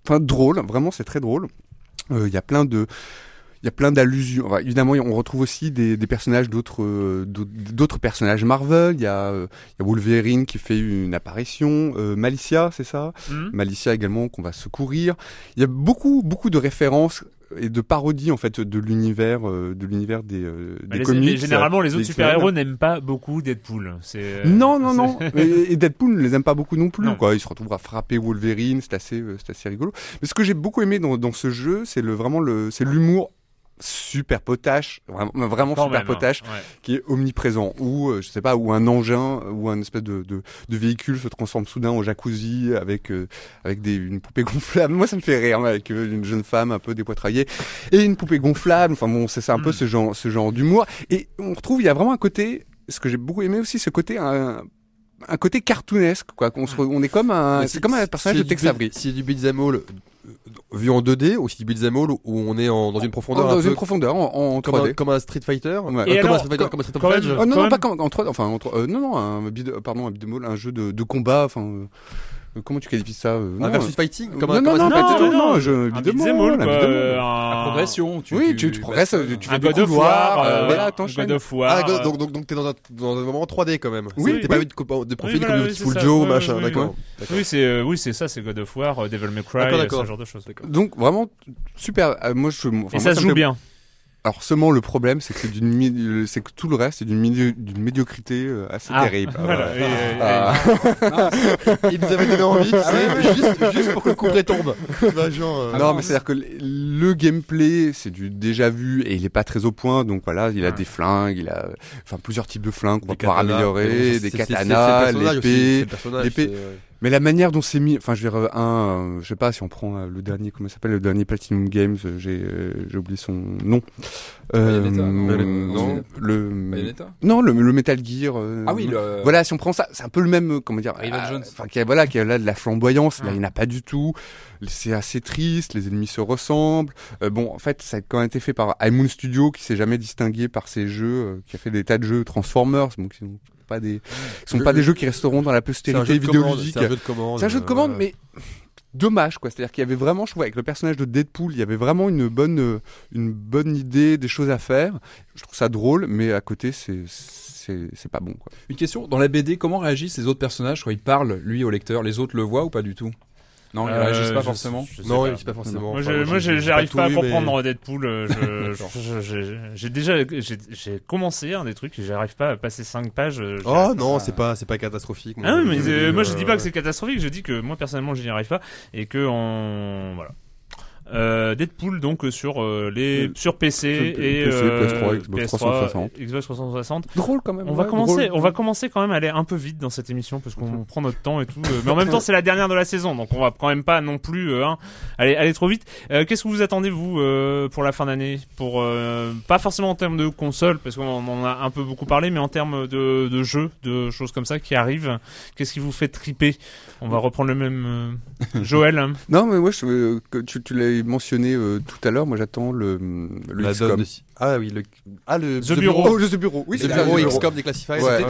enfin drôle, vraiment c'est très drôle. Il y a plein de il y a plein d'allusions. Enfin, évidemment, on retrouve aussi des, des personnages d'autres euh, d'autres- personnages Marvel. Il y a euh, il y a Wolverine qui fait une apparition, euh, Malicia, c'est ça? Hmm. Malicia également qu'on va secourir. Il y a beaucoup beaucoup de références et de parodies en fait de l'univers euh, de l'univers des, euh, Mais des les- comics. mais généralement, les autres super-héros n'aiment pas beaucoup Deadpool. Euh, Non, non, non. et, et Deadpool ne les aime pas beaucoup non plus. Non. Quoi. Il se retrouve à frapper Wolverine, c'est assez, c'est assez rigolo. Mais ce que j'ai beaucoup aimé dans, dans ce jeu, c'est le vraiment le, c'est l'humour super potache, vraiment, Quand super même, hein, potache, ouais. qui est omniprésent. Ou euh, je sais pas, où un engin ou un espèce de, de, de véhicule se transforme soudain en jacuzzi avec euh, avec des une poupée gonflable. Moi, ça me fait rire avec euh, une jeune femme un peu dépoitraillée et une poupée gonflable. Enfin bon, c'est un peu Mm. ce genre ce genre d'humour. Et on retrouve, il y a vraiment un côté, ce que j'ai beaucoup aimé aussi, ce côté un, un côté cartoonesque quoi. Qu'on se re- on est comme un, c'est comme un personnage de Tex Avery. Si c'est du beat'em all vu en 2D ou si c'est du beat'em all où on est en, dans une profondeur dans un une peu profondeur en, en comme, un, 3D. comme un Street Fighter, Ouais. euh, comme alors, un Street Fighter, comme un Street Oh, non, non, même- pas comme en 3D. Enfin, en trois- euh, non, non, un euh, pardon, un beat'em all, un jeu de, de combat. Enfin, euh, euh, comment tu qualifies ça euh, Un non, versus euh, fighting, non, comme non, un, comme non, un pas du tout, non, all. euh, un- progression. Tu, Oui, tu, tu progresses, tu un fais des God of couloirs, War, euh, euh, voilà, un t'enchaînes. God of War. Ah, euh, donc, donc, donc t'es dans un, dans un moment 3D quand même. Oui, T'es oui. pas vu de, profil comme Beautiful c'est ça. Joe, machin, oui, d'accord. Oui, c'est euh, oui, c'est ça, c'est God of War, euh, Devil May Cry, euh, ce genre de choses. Donc vraiment super. euh, moi, je, Et moi, ça se joue bien. Alors seulement le problème, c'est que c'est d'une, euh, c'est que tout le reste, c'est d'une, médiocrité euh, assez Ah, terrible. voilà, Euh, oui, oui, ah. Il nous avait donné envie, juste, juste pour que le coup près tombe. Bah, genre, euh, non, mais c'est-à-dire que le- gameplay, c'est du déjà vu et il est pas très au point. Donc voilà, il a des flingues, il a, enfin plusieurs types de flingues qu'on va pouvoir améliorer, des c'est- c'est- c'est- katanas, c'est c'est l'épée. l'épée. Mais la manière dont c'est mis, enfin je euh, un, euh, je sais pas si on prend euh, le dernier, comment s'appelle, le dernier Platinum Games, euh, j'ai j'ai oublié son nom. Bayonetta, non, le, non, le, Bayonetta non, le, le Metal Gear. Ah oui, le- Voilà, si on prend ça, c'est un peu le même, comment dire. Enfin, qui a, voilà, qui a là de la flamboyance. Là, Ouais. il n'y en a pas du tout. C'est assez triste. Les ennemis se ressemblent. Bon, en fait, ça a quand même été fait par High Moon Studio, qui s'est jamais distingué par ses jeux, qui a fait des tas de jeux Transformers, donc pas des, qui sont Le- pas des jeux qui resteront dans la C'est postérité vidéoludique. C'est un jeu de commande. C'est un jeu de euh, commande, voilà. mais dommage quoi. C'est-à-dire qu'il y avait vraiment, je trouve, avec le personnage de Deadpool, il y avait vraiment une bonne, euh, une bonne idée, des choses à faire. Je trouve ça drôle, mais à côté, c'est, c'est, c'est pas bon quoi. Une question, dans la BD, comment réagissent les autres personnages quand ils parlent, lui, au lecteur? Les autres le voient ou pas du tout? Non, ils Euh, réagissent pas je- forcément je sais Non, pas. il sait pas forcément. Moi, j'arrive pas à comprendre Deadpool. J'ai déjà, j'ai commencé un des trucs, et j'arrive pas à passer 5 pages. Oh non, c'est pas, c'est pas catastrophique. moi. Ah mais Je- euh, moi je dis pas que c'est catastrophique, je dis que moi personnellement je n'y arrive pas et que on voilà. Euh, Deadpool donc euh, sur euh, les Euh, sur PC sur et PC, euh, PS3, Xbox 360. Xbox 360. Drôle quand même. On va commencer, drôle. on va commencer quand même à aller un peu vite dans cette émission parce qu'on prend notre temps et tout. Mais en même temps, c'est la dernière de la saison, donc on va quand même pas non plus euh, hein, aller aller trop vite. Euh, Qu'est-ce que vous attendez vous euh, pour la fin d'année? Pour euh, pas forcément en termes de console parce qu'on en a un peu beaucoup parlé, mais en termes de, de jeux, de choses comme ça qui arrivent. Qu'est-ce qui vous fait triper? On va reprendre le même euh, Joël. hein. Non, mais moi, je, euh, que tu, tu l'as mentionné euh, tout à l'heure. Moi, j'attends le, le XCOM. de- Ah oui, le, ah le, The Bureau. Oh, le The Bureau. Oui, The Bureau Bureau. XCOM des Classifieds. Ouais,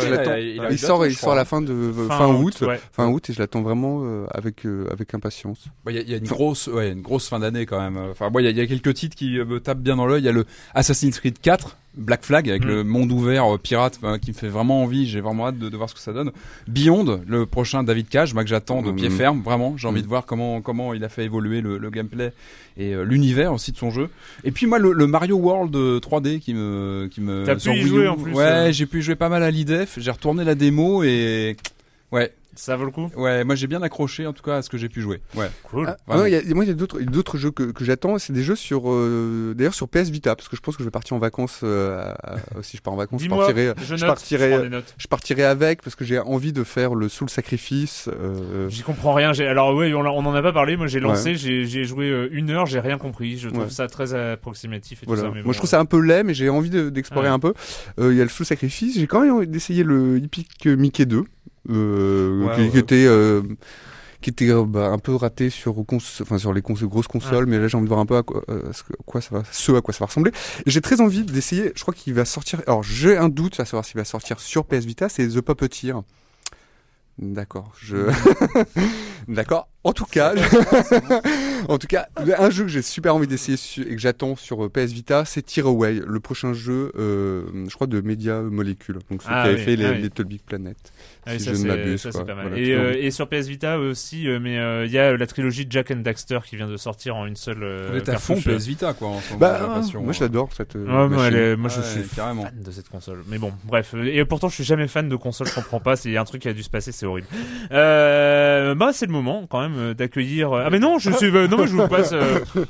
il sort, il sort à la fin de euh, Fin fin, août, août, ouais. fin août, et je l'attends vraiment euh, avec euh, avec impatience. Bah, Il y, a- il y a une grosse, ouais, une grosse fin d'année quand même. Enfin, bon, il y, a- il y a quelques titres qui euh, me tapent bien dans l'œil. Il y a le Assassin's Creed 4, Black Flag, avec Mm. le monde ouvert euh, pirate, enfin, qui me fait vraiment envie. J'ai vraiment hâte de, de voir ce que ça donne. Beyond, le prochain David Cage, moi que j'attends de Mm. pied ferme, vraiment. J'ai envie Mm. de voir comment comment il a fait évoluer le, le gameplay et euh, l'univers aussi de son jeu. Et puis moi, le, le Mario World euh, 3D qui me qui me T'as pu y jouer en plus, Ouais, euh. j'ai pu y jouer pas mal à l'IDEF. J'ai retourné la démo et ouais. Ça vaut le coup? Ouais, moi j'ai bien accroché en tout cas à ce que j'ai pu jouer. Ouais. Cool. Ah, ah non, il y a- moi, il y a d'autres jeux que, que j'attends. C'est des jeux sur, euh, d'ailleurs, sur PS Vita, parce que je pense que je vais partir en vacances. euh, si je pars en vacances, je partirai, je note, je partirai, je partirai avec parce que j'ai envie de faire le Soul Sacrifice. euh, J'y comprends rien. Alors oui, on, on en a pas parlé. Moi, j'ai lancé, Ouais. j'ai joué euh, une heure, j'ai rien compris. Je trouve Ouais. ça très approximatif et Voilà. tout ça. Mais Moi, je trouve ça un peu laid, mais j'ai envie de- d'explorer Ouais. un peu. Euh, Il y a le Soul Sacrifice. J'ai quand même envie d'essayer le Epic Mickey 2, euh, Ouais, qui, ouais. était, euh, qui était euh, bah, un peu raté sur, cons- enfin, sur les cons- grosses consoles, mais là j'ai envie de voir un peu à quoi, euh, quoi ça va, ce à quoi ça va ressembler. J'ai très envie d'essayer. Je crois qu'il va sortir. Alors j'ai un doute à savoir s'il va sortir sur PS Vita. C'est The Puppeteer. D'accord. Je. D'accord. En tout cas, en tout cas, un jeu que j'ai super envie d'essayer et que j'attends sur euh, PS Vita, c'est Tearaway, le prochain jeu, euh, je crois, de Media Molecule. Donc ceux Ah qui avaient oui, fait les ah oui. Little Big Planet. Ah si ça, je ne m'abuse. Voilà, et, euh, et sur PS Vita aussi, euh, mais euh, il y a la trilogie de Jack and Daxter qui vient de sortir en une seule. Vous êtes à fond cartouche. PS Vita quoi en ce moment. Bah, j'ai l'impression. moi j'adore cette. euh, Ouais, moi, est- moi, je Ouais, suis carrément. fan de cette console. Mais bon, bref. Et pourtant, je suis jamais fan de console. Je comprends pas. Il y a un truc qui a dû se passer, c'est horrible. Euh, bah, c'est le moment quand même euh, d'accueillir. Ah mais non, je suis. euh, non, mais je vous passe. euh,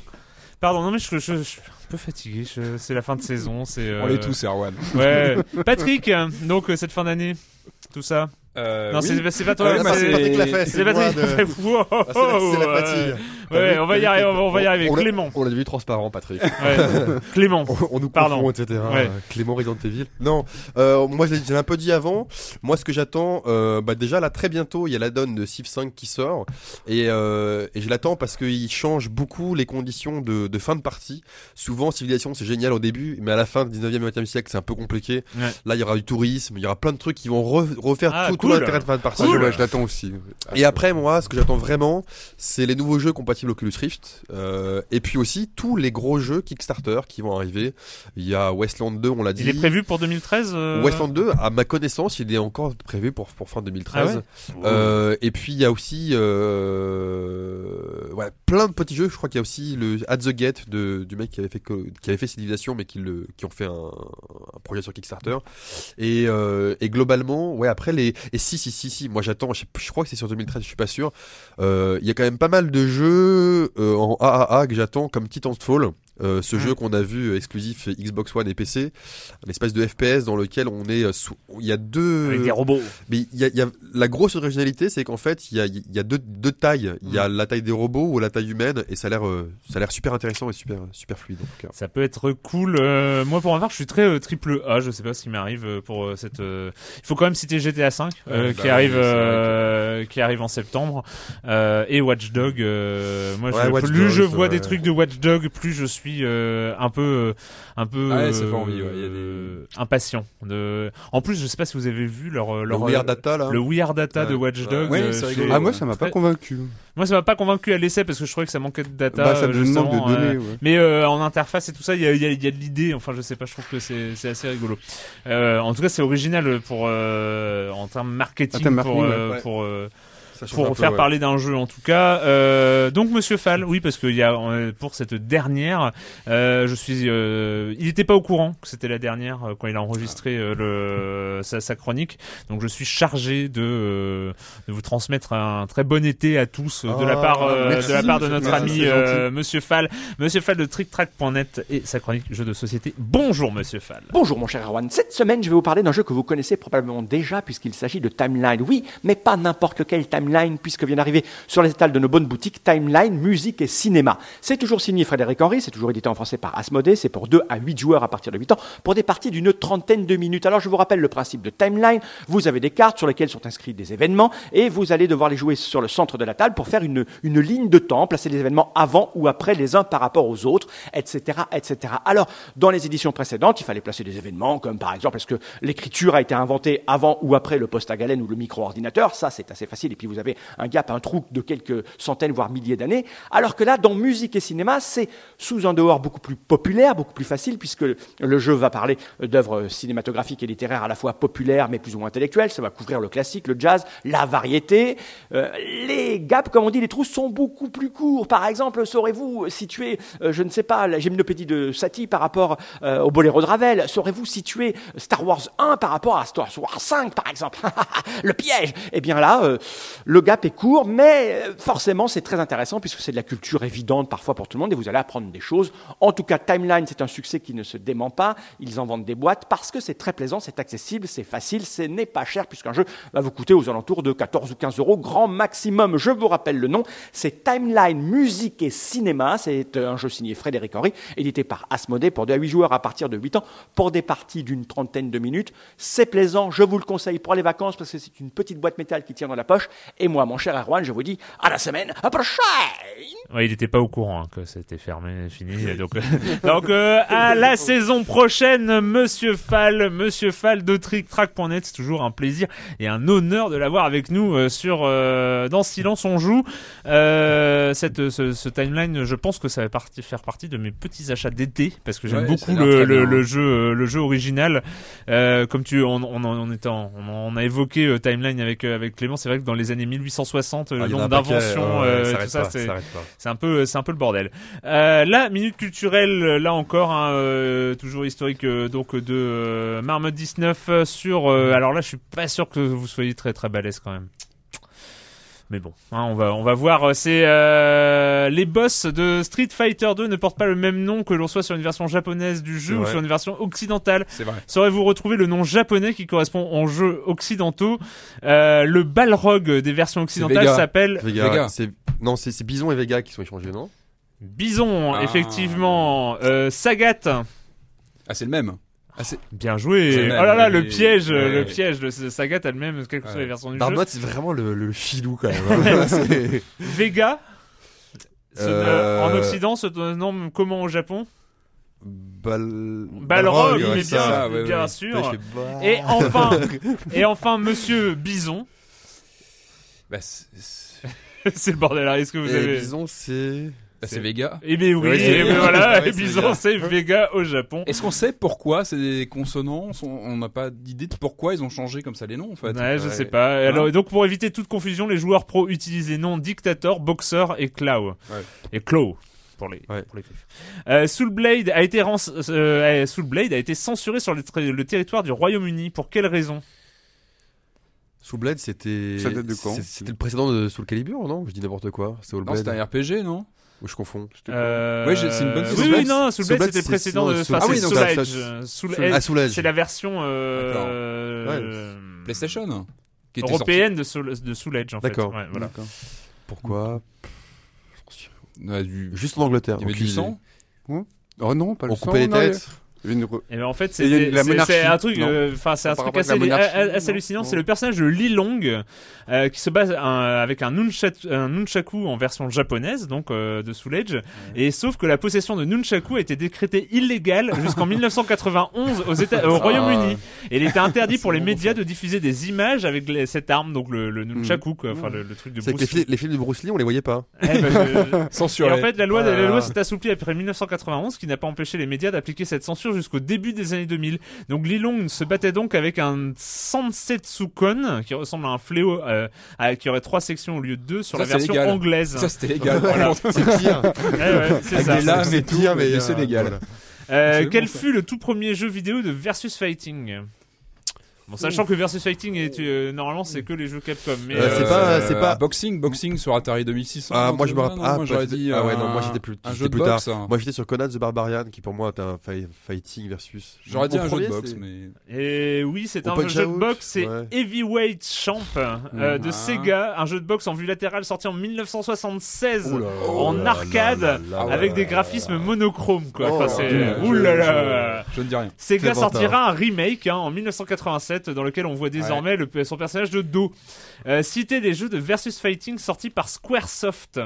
Pardon, non mais je, je- je suis un peu fatigué. je- C'est la fin de saison. C'est. On euh, l'est tous, Erwan. Ouais. Patrick. euh, Donc euh, cette fin d'année, tout ça? Euh, non, oui. c'est c'est pas toi. Ah c'est c'est Patrick C'est Patrick de- Wow, Ah, c'est la- la fatigue. Ouais, on va y arriver. On va, y arriver. on Clément. On l'a vu transparent, Patrick. Ouais. Clément. on, on nous Pardon. confond, etc. Ouais. Clément Resident Evil. Non, euh, moi je l'ai je l'ai un peu dit avant. Moi, ce que j'attends, euh, bah déjà là très bientôt, il y a la donne de Civ 5 qui sort et, euh, et je l'attends parce qu'il change beaucoup les conditions de, de fin de partie. Souvent, Civilisation c'est génial au début, mais à la fin du 19e et 20e siècle, c'est un peu compliqué. Là, il y aura du tourisme, il y aura plein de trucs qui vont re- refaire Ah, tout cool. l'intérêt de de partie. Je, ouais, je l'attends aussi. Et après, moi, ce que j'attends vraiment, c'est les nouveaux jeux compatibles Oculus Rift. euh, et puis aussi tous les gros jeux Kickstarter qui vont arriver. Il y a Westland 2, on l'a dit. Il est prévu pour 2013. euh, Westland 2, à ma connaissance, il est encore prévu pour, pour fin 2013. Ah ouais Euh, et puis il y a aussi euh, ouais, plein de petits jeux. Je crois qu'il y a aussi le At the Gate de, du mec qui avait fait qui avait fait Civilization, mais qui le qui ont fait un, un projet sur Kickstarter. Et, euh, et globalement, ouais, après les et si si si si, moi j'attends. Je, je crois que c'est sur 2013, je suis pas sûr. Euh, Il y a quand même pas mal de jeux euh, en AAA que j'attends, comme Titanfall. Euh, ce Mm. jeu qu'on a vu euh, exclusif Xbox One et PC, un espèce de FPS dans lequel on est euh, sous, il y a deux Avec des robots. mais il y a, il y a- la grosse originalité, c'est qu'en fait, il y a, il y a deux, deux tailles. Il y a la taille des robots ou la taille humaine, et ça a l'air, ça a l'air super intéressant et super, super fluide. Ça peut être cool. Euh, moi, pour ma part, je suis très euh, triple A. Je sais pas ce qui m'arrive pour cette. euh, Il faut quand même citer GTA 5 euh, Ouais, qui bah arrive, oui, euh, qui arrive en septembre euh, et Watch Dog. moi, Ouais, je- Watch plus je vois ouais. des trucs de Watch Dog, plus je suis euh, un peu, euh, un peu Ah ouais, ça fait euh, envie, ouais, il y a des- impatient. De. En plus, je sais pas si vous avez vu leur, Le We Are Data, là. le We Are Data de. Watch Ouais. Dog. Ouais, euh, c'est chez- rigolo. Ah, moi ça m'a pas convaincu. Moi, ça m'a pas convaincu à l'essai parce que je trouvais que ça manquait de data. Bah, ça de données. mais euh, en interface et tout ça, il y a, il y a- y a de l'idée. Enfin, je sais pas, je trouve que c'est c'est assez rigolo. Euh, en tout cas, c'est original pour euh, en termes marketing, En termes pour marketing, euh. Pour peu, faire ouais. parler d'un jeu en tout cas. Euh, donc Monsieur Fall, oui, parce qu'il y a euh, pour cette dernière, euh, je suis, euh, il n'était pas au courant que c'était la dernière euh, quand il a enregistré euh, le sa, sa chronique. Donc je suis chargé de de vous transmettre un très bon été à tous euh, de la Ah, part euh, merci, de la part de Monsieur notre Fall, ami euh, Monsieur Fall, Monsieur Fall de TrickTrack.net et sa chronique jeu de société. Bonjour Monsieur Fall. Bonjour mon cher Erwan, cette semaine je vais vous parler d'un jeu que vous connaissez probablement déjà puisqu'il s'agit de Timeline. Oui, mais pas n'importe lequel Timeline puisque vient d'arriver sur les étals de nos bonnes boutiques Timeline, musique et cinéma. C'est toujours signé Frédéric Henry, c'est toujours édité en français par Asmodée, c'est pour 2 à 8 joueurs à partir de 8 ans pour des parties d'une trentaine de minutes. Alors je vous rappelle le principe de Timeline, vous avez des cartes sur lesquelles sont inscrits des événements et vous allez devoir les jouer sur le centre de la table pour faire une, une ligne de temps, placer les événements avant ou après les uns par rapport aux autres, etc., etc. Alors, dans les éditions précédentes, il fallait placer des événements comme par exemple, est-ce que l'écriture a été inventée avant ou après le poste à galène ou le micro-ordinateur? Ça, c'est assez facile et puis vous vous avez un gap, un trou de quelques centaines, voire milliers d'années. Alors que là, dans musique et cinéma, c'est sous un dehors beaucoup plus populaire, beaucoup plus facile, puisque le jeu va parler d'œuvres cinématographiques et littéraires à la fois populaires, mais plus ou moins intellectuelles. Ça va couvrir le classique, le jazz, la variété. Euh, les gaps, comme on dit, les trous sont beaucoup plus courts. Par exemple, saurez-vous situer, euh, je ne sais pas, la gymnopédie de Satie par rapport euh, au boléro de Ravel? Saurez-vous situer Star Wars 1 par rapport à Star Wars 5, par exemple? Le piège Eh bien là, le gap est court, mais euh, forcément, c'est très intéressant puisque c'est de la culture évidente parfois pour tout le monde et vous allez apprendre des choses. En tout cas, Timeline, c'est un succès qui ne se dément pas. Ils en vendent des boîtes parce que c'est très plaisant, c'est accessible, c'est facile, ce n'est pas cher puisqu'un jeu va vous coûter aux alentours de 14 ou 15 euros, grand maximum. Je vous rappelle le nom, c'est Timeline Musique et Cinéma. C'est euh, un jeu signé Frédéric Henry, édité par Asmodée pour 2 à 8 joueurs à partir de 8 ans pour des parties d'une trentaine de minutes. C'est plaisant, je vous le conseille pour les vacances parce que c'est une petite boîte métal qui tient dans la poche. Et moi, mon cher Erwan, je vous dis à la semaine prochaine Ouais, il n'était pas au courant hein, que c'était fermé, fini. donc, euh, donc euh, à la saison prochaine, Monsieur Fall, Monsieur Fall de TrickTrack.net, c'est toujours un plaisir et un honneur de l'avoir avec nous euh, sur euh, dans Silence on joue. Euh, cette ce, ce timeline, je pense que ça va partie, faire partie de mes petits achats d'été parce que j'aime Ouais, beaucoup le, jeu le jeu original. Comme tu on on, on, était en- on, on a évoqué timeline avec avec Clément, c'est vrai que dans les années 1860, euh, Ah, le il y en a nombre d'inventions, euh, tout ça, c'est un peu, c'est un peu le bordel. Euh, la minute culturelle, là encore, hein, euh, toujours historique, donc de Marmotte 19 euh, sur. euh, alors là, je suis pas sûr que vous soyez très très balèze quand même. Mais bon, hein, on va on va voir. euh, C'est euh, les boss de Street Fighter 2 ne portent pas le même nom que l'on soit sur une version japonaise du jeu ou sur une version occidentale. C'est vrai. Saurez-vous retrouver le nom japonais qui correspond aux jeux occidentaux? Euh, Le Balrog des versions occidentales s'appelle Vega, Vega. c'est non, c'est c'est Bison et Vega qui sont échangés, non? Bison, Ah. effectivement. Euh, Sagat. Ah, c'est le même. Ah, c'est- Bien joué. Oh là là, le piège, ouais. le piège de ce Sagat a le même, quelle que soit les versions du Marmotte, jeu. c'est vraiment le, le filou quand même. hein. Vega. Euh, En Occident, se nomme comment au Japon? Bal... Balrog, ça. bien, ça, ouais, bien ouais. sûr. Bah. Et enfin, et enfin, Monsieur Bison. Bah, c'est- le bordel. Est-ce que vous Et avez Bison, c'est. Bah, c'est Vega. Eh bien oui, Oui, eh ben Vega. voilà. Et Bison, Vega. c'est Vega au Japon. Est-ce qu'on sait pourquoi c'est des consonances On n'a pas d'idée de pourquoi ils ont changé comme ça les noms en fait? Ouais, je Ouais. sais pas. Et Hein? Alors, donc, pour éviter toute confusion, les joueurs pro utilisent les noms Dictator, Boxer et Claw. Ouais. Et Claw. Pour les, Ouais. pour les. Euh, Soulblade a été euh, euh, Soulblade a été censuré sur le, territoire du Royaume-Uni. Pour quelle raison? Soul Blade, c'était. C'était le précédent de Soul Calibur, non? Je dis n'importe quoi. Soul Blade. c'était un RPG, non? Ou je confonds. euh... Ouais, c'est une bonne Oui, question. oui, non, Soulblade, Soulblade c'était c'est- précédent de. sinon, Enfin, Soul- c'est Ah oui, donc Soul ça- Edge. Euh, Soul Soul- Edge, Ah, Soul Edge. C'est la version euh, PlayStation qui était européenne de Soul, de Soul Edge en fait. D'accord. Ouais, voilà. Pourquoi. Juste en Angleterre. Il y avait du sang Oh non, pas le On sang, coupait les têtes. Une Et ben en fait, c'est un truc, euh, enfin c'est un truc assez, hallucinant. C'est le personnage de Li Long euh, qui se base un- avec un, nunchaku, un nunchaku en version japonaise, donc euh, de Soul Edge. Et sauf que la possession de nunchaku a été décrétée illégale jusqu'en 1991 aux États, Ah. au Royaume-Uni. Et il était interdit pour les médias de diffuser des images avec les- cette arme, donc le, le nunchaku, quoi, enfin le, le truc de Bruce les, fi- les films de Bruce Lee, on les voyait pas. Eh ben, je- Censuré. et en fait, la loi, Voilà. la loi s'est assouplie après 1991, ce qui n'a pas empêché les médias d'appliquer cette censure jusqu'au début des années 2000. Donc Li Long se battait donc avec un Sansetsukon, qui ressemble à un fléau, euh, à- qui aurait trois sections au lieu de deux sur Ça, la version légal. anglaise. Ça c'était légal. Voilà. C'est pire. Ouais, ouais, c'est Avec ça. des lames C'est et tout, pire, mais mais, c'est euh, légal. voilà. Euh, quel bon, ça. fut le tout premier jeu vidéo de Versus Fighting? Sachant que versus fighting euh, normalement c'est que les jeux Capcom. Mais euh, euh, c'est pas, c'est pas boxing, boxing sur Atari 2600. Ah, ah moi je me rappelle. Ah, j'aurais dit. Ah ouais non moi j'étais plus, un jeu plus tard. Hein. Moi j'étais sur Conan the Barbarian qui pour moi était un fighting versus. J'aurais dit un jeu de boxe mais. Et oui c'est un jeu de boxe c'est. Heavyweight Champ mm-hmm. de. Sega, un jeu de boxe en vue latérale sorti en 1976 en arcade avec des graphismes monochromes quoi. Oh, Oulala. Je ne dis rien. Sega sortira un remake hein, en 1996 dans lequel on voit désormais son personnage de dos. Euh, citer des jeux de versus fighting sortis par Squaresoft.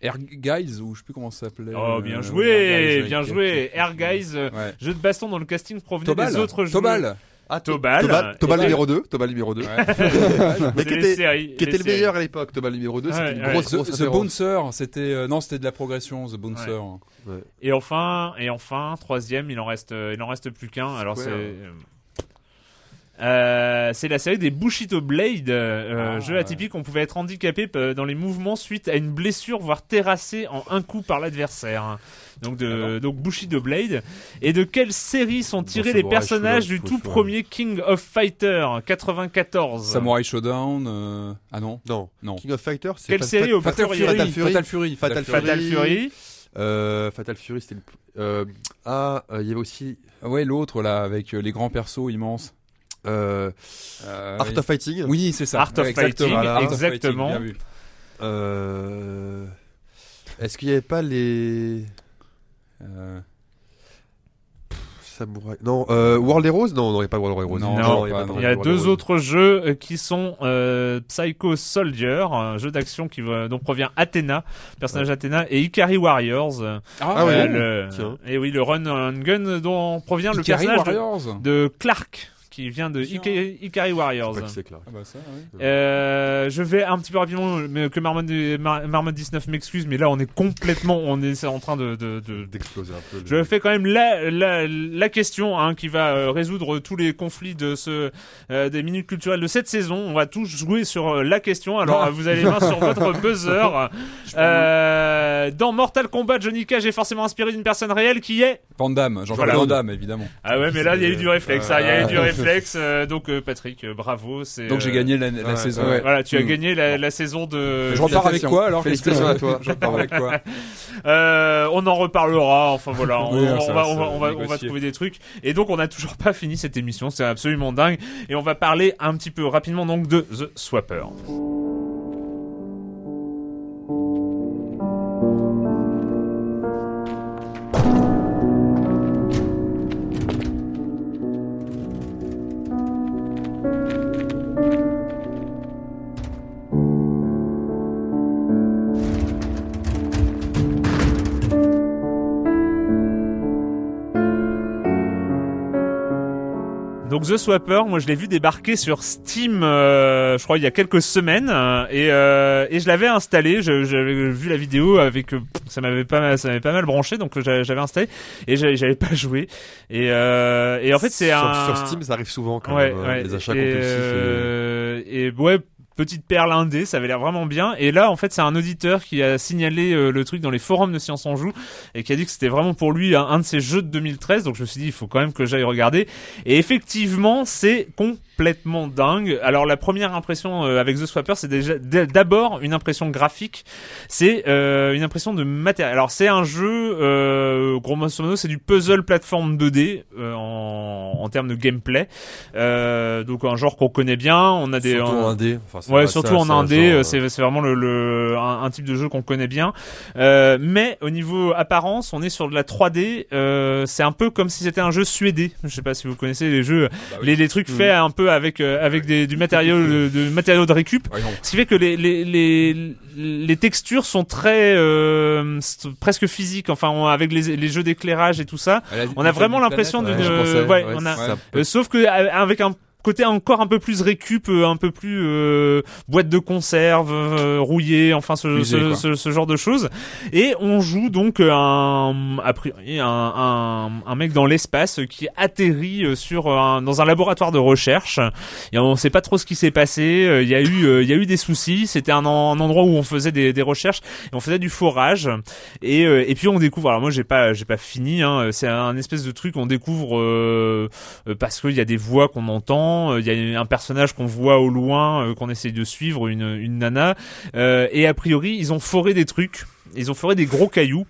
Air Guys ou je sais plus comment ça s'appelait. Oh bien joué, bien joué. Air Guys, jeu de baston dans le casting provenait Tobal. des autres jeux. Tobal. Ah, Tobal. Tobal, numéro 2, Tobal numéro 2. C'est Mais qui était, qui le meilleur à l'époque, Tobal numéro 2, c'était Ouais, une ouais. grosse, The, grosse The. Bouncer, c'était euh, non, c'était de la progression. The Bouncer. Ouais. Et enfin, et enfin, troisième, il en reste, il en reste plus qu'un. Alors c'est, euh, euh, c'est la série des Bushido Blade, euh, Ah, jeu ouais. atypique. On pouvait être handicapé dans les mouvements suite à une blessure, voire terrassé en un coup par l'adversaire. Donc de, donc Bushido Blade. Et de quelle série sont tirés les personnages Shodown, du tout choisir. premier King of Fighter 94 Samurai Showdown. euh, Ah non. Non. Non. King of Fighters, c'est Quelle Fat- série au Fatal Fury. Fatal Fury. Fatal Fury. Fatal Fatal Fury. Euh, Fatal Fury, c'était le. Euh, ah, euh, il y avait aussi. Ouais, l'autre là avec euh, les grands persos immenses. Euh, Euh, Art of Fighting. Oui, c'est ça. Art of Ouais, exactement. Fighting, of exactement. Euh, Est-ce qu'il y avait pas les. Euh, Samouraï. Non, euh, World Heroes? Non, non, il n'y a pas World Heroes. Non, Non, il y a pas Il y a World deux Heroes. autres jeux euh, qui sont euh, Psycho Soldier, un jeu d'action qui dont provient Athena, personnage Athena, et Ikari Warriors. euh, Ah ouais, le, tiens. et oui, le run and gun dont provient le personnage de Clark, qui vient de. Ika- Ikari Je Warriors. sais pas qui c'est, Clark. Ah bah ça, ouais. Euh, je vais un petit peu rapidement, mais que Marmot, Mar- Marmot 19 m'excuse, mais là on est complètement, on est en train de, de, de, D'exploser un peu. je fais quand même la, la, la question hein, qui va euh, résoudre tous les conflits de ce euh, des minutes culturelles de cette saison. On va tous jouer sur euh, la question. Alors Ah. euh, vous avez les mains sur votre buzzer. Euh, dans Mortal Kombat, Johnny Cage est forcément inspiré d'une personne réelle qui est. Van Damme, Jean-Claude Voilà. Évidemment. Ah ouais, mais là il y a eu du réflexe. hein, Il y a eu du Ah. réflexe. Euh, donc euh, Patrick, euh, bravo. Donc j'ai gagné la, saison. Voilà, tu as Mm. gagné la, la saison de. Je repars avec quoi alors Félicitations à toi. Je repars avec quoi on en reparlera. Enfin voilà, on, on va, trouver des trucs. Et donc on n'a toujours pas fini cette émission. C'est absolument dingue. Et on va parler un petit peu rapidement donc de The Swapper. thank you Donc The Swapper, moi je l'ai vu débarquer sur Steam, euh, je crois il y a quelques semaines, euh, et, euh, et je l'avais installé. J'avais vu la vidéo avec, euh, ça m'avait pas, mal- ça m'avait pas mal branché, donc euh, j'avais installé et j'avais pas joué. Et, euh, et en fait c'est sur, un sur Steam, ça arrive souvent quand ouais, même. ouais. Les achats et, compulsifs. et- et ouais, petite perle indé, ça avait l'air vraiment bien. Et là, en fait, c'est un auditeur qui a signalé euh, le truc dans les forums de Science en Joue et qui a dit que c'était vraiment pour lui un, un de ses jeux de 2013. Donc je me suis dit, il faut quand même que j'aille regarder. Et effectivement, c'est complètement dingue. Alors la première impression euh, avec The Swapper, c'est déjà d'abord une impression graphique. C'est euh, une impression de matériel. Alors c'est un jeu, euh, gros modo, c'est du puzzle plateforme 2D euh, en, en termes de gameplay. Euh, donc un genre qu'on connaît bien. On a des Surtout en indé. Enfin, c'est Ouais, surtout en indé, c'est vraiment le, le un, un type de jeu qu'on connaît bien. Mais au niveau apparence, on est sur de la 3D. Euh, c'est un peu comme si c'était un jeu suédé. Je sais pas si vous connaissez les jeux, les, les trucs faits un peu avec euh, avec des, du matériau de, de matériaux de récup. Ouais. Ce qui fait que les les les, les textures sont très euh, presque physiques. Enfin, on- avec les, les jeux d'éclairage et tout ça, a- on a vraiment l'impression planète, d'une Ouais, je pensais, ouais, ouais, on a ça Ouais. peut- euh, sauf que avec un côté encore un peu plus récup, euh, un peu plus euh, boîte de conserve euh, rouillée, enfin ce, ce, ce, ce genre de choses. Et on joue donc un a priori un, un, un mec dans l'espace qui atterrit euh, sur un, dans un laboratoire de recherche. Et on sait pas trop ce qui s'est passé. Euh, Il y a eu il y a eu des soucis. C'était un, en- un endroit où on faisait des, des recherches et on faisait du forage. Et, et puis on découvre. Alors moi j'ai pas j'ai pas fini. Hein, c'est un espèce de truc on découvre euh, parce qu'il y a des voix qu'on entend, euh, il y a un personnage qu'on voit au loin, euh, qu'on essaye de suivre, une, une nana, euh, et a priori ils ont foré des trucs, ils ont foré des gros cailloux,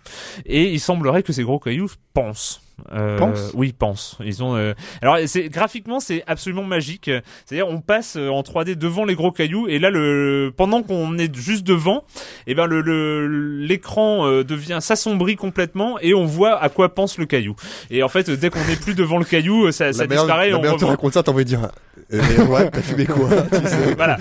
et il semblerait que ces gros cailloux pensent. Euh, Pensent Oui, pensent. Ils ont. euh, Alors, c'est graphiquement, c'est absolument magique. C'est-à-dire, on passe euh, en 3D devant les gros cailloux, et là, le pendant qu'on est juste devant, et ben le le- l'écran euh, devient s'assombrit complètement, et on voit à quoi pense le caillou. Et en fait, dès qu'on n'est plus devant le caillou, ça, ça disparaît. la on meilleure te revoit. raconte ça, t'as envie de dire Et Erwan, t'as fumé quoi tu sais voilà,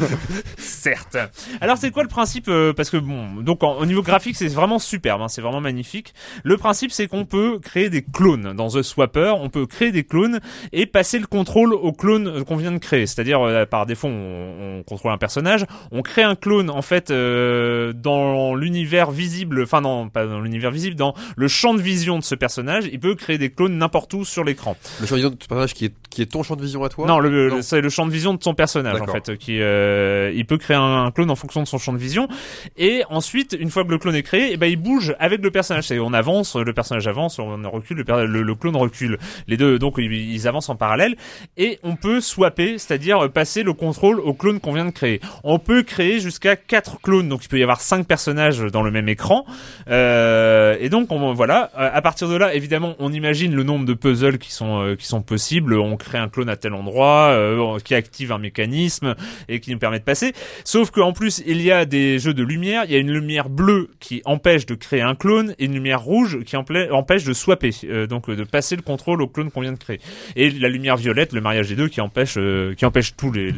certes. Alors c'est quoi le principe euh, Parce que bon, donc en- au niveau graphique c'est vraiment superbe, hein, c'est vraiment magnifique. Le principe c'est qu'on peut créer des clones dans The Swapper, on peut créer des clones et passer le contrôle au clone euh, qu'on vient de créer. C'est-à-dire euh, par défaut on, on contrôle un personnage, on crée un clone en fait euh, dans l'univers visible, enfin non pas dans l'univers visible, dans le champ de vision de ce personnage. Il peut créer des clones n'importe où sur l'écran. Le champ de vision de ton personnage qui est, qui est ton champ de vision à toi? Non, le, le- c'est le champ de vision de son personnage en fait, qui euh, il peut créer un, un clone en fonction de son champ de vision. Et ensuite, une fois que le clone est créé, eh ben il bouge avec le personnage. C'est on avance, le personnage avance, on recule, le, le, le clone recule. Les deux, donc ils, ils avancent en parallèle. Et on peut swapper, c'est-à-dire passer le contrôle au clone qu'on vient de créer. On peut créer jusqu'à quatre clones, donc il peut y avoir cinq personnages dans le même écran. Euh, et donc on, voilà, Euh, à partir de là, évidemment, on imagine le nombre de puzzles qui sont euh, qui sont possibles. On crée un clone à tel endroit, euh, qui active un mécanisme et qui nous permet de passer. Sauf qu'en plus, il y a des jeux de lumière. Il y a une lumière bleue qui empêche de créer un clone et une lumière rouge qui empêche de swapper, euh, donc euh, de passer le contrôle au clone qu'on vient de créer. Et la lumière violette, le mariage des deux, qui empêche euh, qui empêche tous les,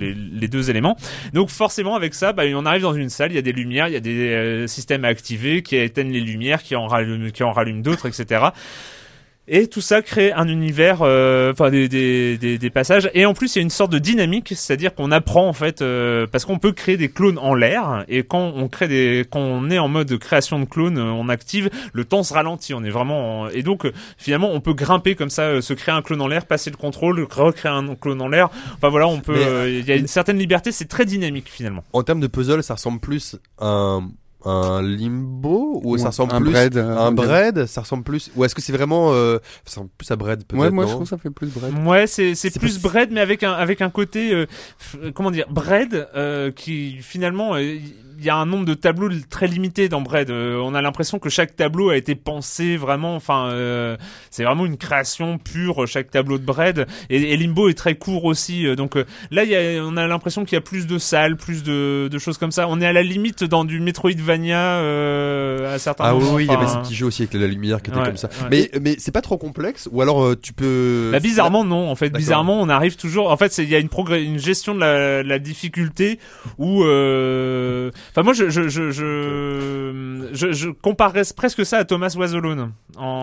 deux éléments. Donc forcément, avec ça, bah, on arrive dans une salle, il y a des lumières, il y a des euh, systèmes à activer qui éteignent les lumières, qui en rallument d'autres, etc. Et tout ça crée un univers, euh, enfin des, des, des, des passages. Et en plus, il y a une sorte de dynamique, c'est-à-dire qu'on apprend en fait, euh, parce qu'on peut créer des clones en l'air. Et quand on crée des, quand on est en mode création de clones, euh, on active, le temps se ralentit. On est vraiment, en- et donc finalement, on peut grimper comme ça, se créer un clone en l'air, passer le contrôle, recréer un clone en l'air. Enfin voilà, on peut. Il y a une certaine liberté. C'est très dynamique finalement. En termes de puzzle, ça ressemble plus à un, un limbo ou Ou ça ressemble un plus bread, euh, un bread Ça ressemble plus ou est-ce que c'est vraiment euh, ça ressemble plus à bread peut-être Ouais, moi je trouve que ça fait plus bread. Ouais, c'est c'est plus plus- bread, mais avec un avec un côté euh, comment dire bread euh, qui finalement euh, il y a un nombre de tableaux très limité dans bread. Euh, on a l'impression que chaque tableau a été pensé vraiment. Enfin, euh, c'est vraiment une création pure chaque tableau de bread. Et, et Limbo est très court aussi. euh, donc euh, là, y a, on a l'impression qu'il y a plus de salles, plus de, de choses comme ça. On est à la limite dans du Metroidvania euh, à certains Ah oui, moments. oui, il y avait Enfin, ce petit jeu aussi avec la lumière qui était Ouais, comme ça. ouais. Mais mais c'est pas trop complexe ou alors euh, tu peux Bah, bizarrement non en fait bizarrement on arrive toujours en fait il y a une progrès une gestion de la, la difficulté où euh... enfin moi je je je je, je, je comparerais presque ça à Thomas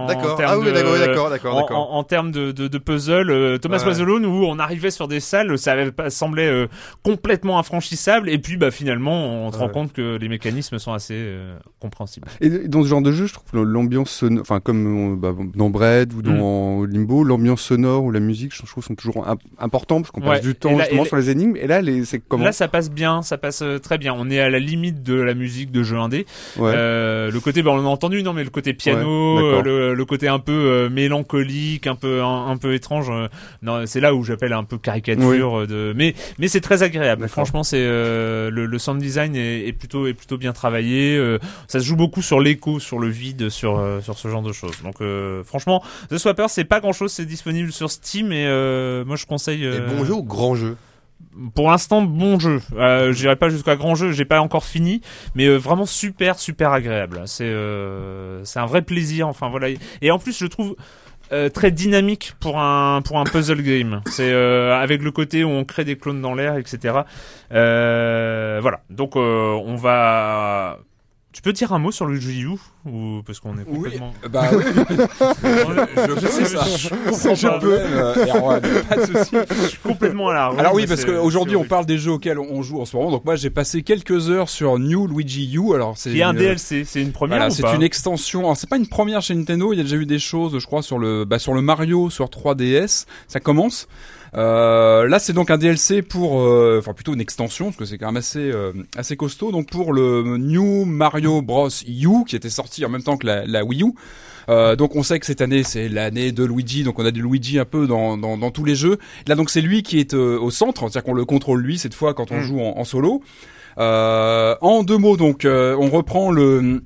D'accord. termes Ah oui, d'accord, d'accord, d'accord, en, en, en termes de, de, de puzzle euh, Thomas Ouais. Was Alone où on arrivait sur des salles ça avait semblait euh, complètement infranchissable et puis bah finalement on se rend compte que les mécanismes sont assez euh, compréhensibles Et dans ce genre de jeu, je trouve que l'ambiance sonore, enfin comme bah, dans Bread ou dans Limbo, l'ambiance sonore ou la musique, je trouve, sont toujours imp- importants parce qu'on Ouais. passe du temps là- justement sur les énigmes. Et là, les, c'est comment Là, ça passe bien, ça passe très bien. On est à la limite de la musique de jeu indé. Ouais. Euh, le côté, bah, on l'a entendu, non, mais le côté piano, Ouais, euh, le, le côté un peu euh, mélancolique, un peu un, un peu étrange. euh, non, c'est là où j'appelle un peu caricature de. Mais mais c'est très agréable. Franchement, c'est euh, le, le sound design est, est plutôt est plutôt bien travaillé. euh, ça se joue beaucoup sur l'écho, sur le vide, sur euh, sur ce genre de choses. Donc euh, franchement, The Swapper, c'est pas grand chose. C'est disponible sur Steam et euh, moi je conseille. Et bon jeu ou grand jeu? Pour l'instant, bon jeu. Euh, J'irai pas jusqu'à grand jeu, j'ai pas encore fini, mais euh, vraiment super, super agréable. C'est euh, c'est un vrai plaisir. Enfin voilà. Et en plus, je trouve euh, très dynamique pour un pour un puzzle game. C'est euh, avec le côté où on crée des clones dans l'air, etc. Euh, voilà. Donc euh, on va. Tu peux dire un mot sur le U ou parce qu'on est complètement. Bah oui. je peux ça. Je comprends Je pas. peux. euh, Erwan, pas de souci. Je suis complètement à la Alors oui, parce qu'aujourd'hui on parle des jeux auxquels on joue en ce moment. Donc moi j'ai passé quelques heures sur New Luigi U. Alors c'est Qui est un DLC, c'est une première Voilà, c'est une extension. Alors c'est pas une première chez Nintendo. Il y a déjà eu des choses, je crois, sur le bah, sur le Mario sur 3DS. Ça commence. Euh, là, c'est donc un DLC pour, euh, enfin plutôt une extension, parce que c'est quand même assez euh, assez costaud. Donc pour le New Mario Bros U, qui était sorti en même temps que la, la Wii U. Euh, donc on sait que cette année c'est l'année de Luigi, donc on a du Luigi un peu dans, dans, dans tous les jeux. Là donc c'est lui qui est euh, au centre, c'est-à-dire qu'on le contrôle lui cette fois quand on Mm. joue en, en solo. Euh, en deux mots donc on reprend le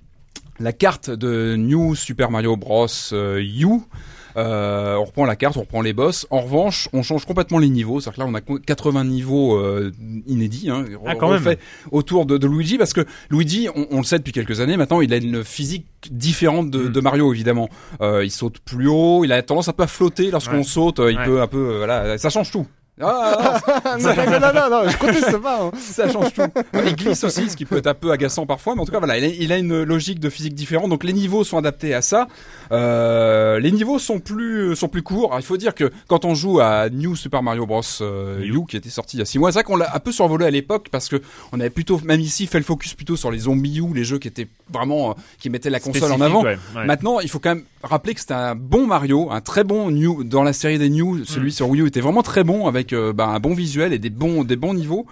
la carte de New Super Mario Bros U. Euh, on reprend la carte, on reprend les boss. En revanche, on change complètement les niveaux. C'est-à-dire que là, on a co- 80 niveaux euh, inédits hein, Ah, quand même. autour de, de Luigi, parce que Luigi, on, on le sait depuis quelques années maintenant, il a une physique différente de, Mm. de Mario évidemment. Euh, il saute plus haut, il a tendance un peu à flotter lorsqu'on Ouais. saute. euh, Il Ouais. peut un peu, euh, voilà, ça change tout. Ah, ah, non, non, non, non, je conteste pas. hein. ça change tout. Il glisse aussi, ce qui peut être un peu agaçant parfois, mais en tout cas voilà, il a, il a une logique de physique différente, donc les niveaux sont adaptés à ça. Euh, les niveaux sont plus sont plus courts. Alors, il faut dire que quand on joue à New Super Mario Bros euh, U, qui était sorti il y a 6 mois, c'est vrai qu'on l'a un peu survolé à l'époque parce que on avait plutôt même ici fait le focus plutôt sur les zombies U, les jeux qui étaient vraiment euh, qui mettaient la console en avant. ouais, ouais. Maintenant, il faut quand même rappeler que c'était un bon Mario, un très bon New dans la série des New. Celui sur Wii U était vraiment très bon avec bah, un bon visuel et des bons des bons niveaux.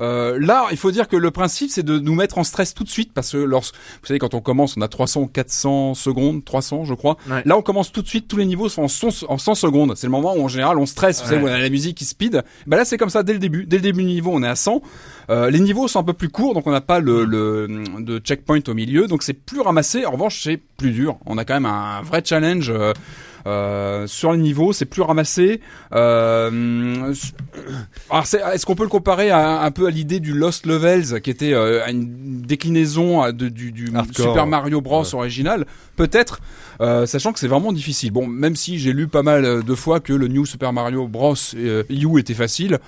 Euh, là, il faut dire que le principe, c'est de nous mettre en stress tout de suite parce que lorsque, vous savez, quand on commence, on a 300, 400 secondes, 300, je crois. Ouais. Là, on commence tout de suite, tous les niveaux sont en 100, en 100 secondes. C'est le moment où, en général, on stresse. Vous savez, on a la musique qui speed. Bah là, c'est comme ça dès le début. Dès le début du niveau, on est à 100. Euh, les niveaux sont un peu plus courts, donc on n'a pas le, le de checkpoint au milieu, donc c'est plus ramassé. En revanche, c'est plus dur. On a quand même un vrai challenge. euh, euh, sur les niveaux, c'est plus ramassé. Euh, alors, est-ce qu'on peut le comparer à, un peu à l'idée du Lost Levels, qui était euh, une déclinaison euh, de- du, du Hardcore. Super Mario Bros original Peut-être, euh, sachant que c'est vraiment difficile. Bon, même si j'ai lu pas mal de fois que le New Super Mario Bros U était facile.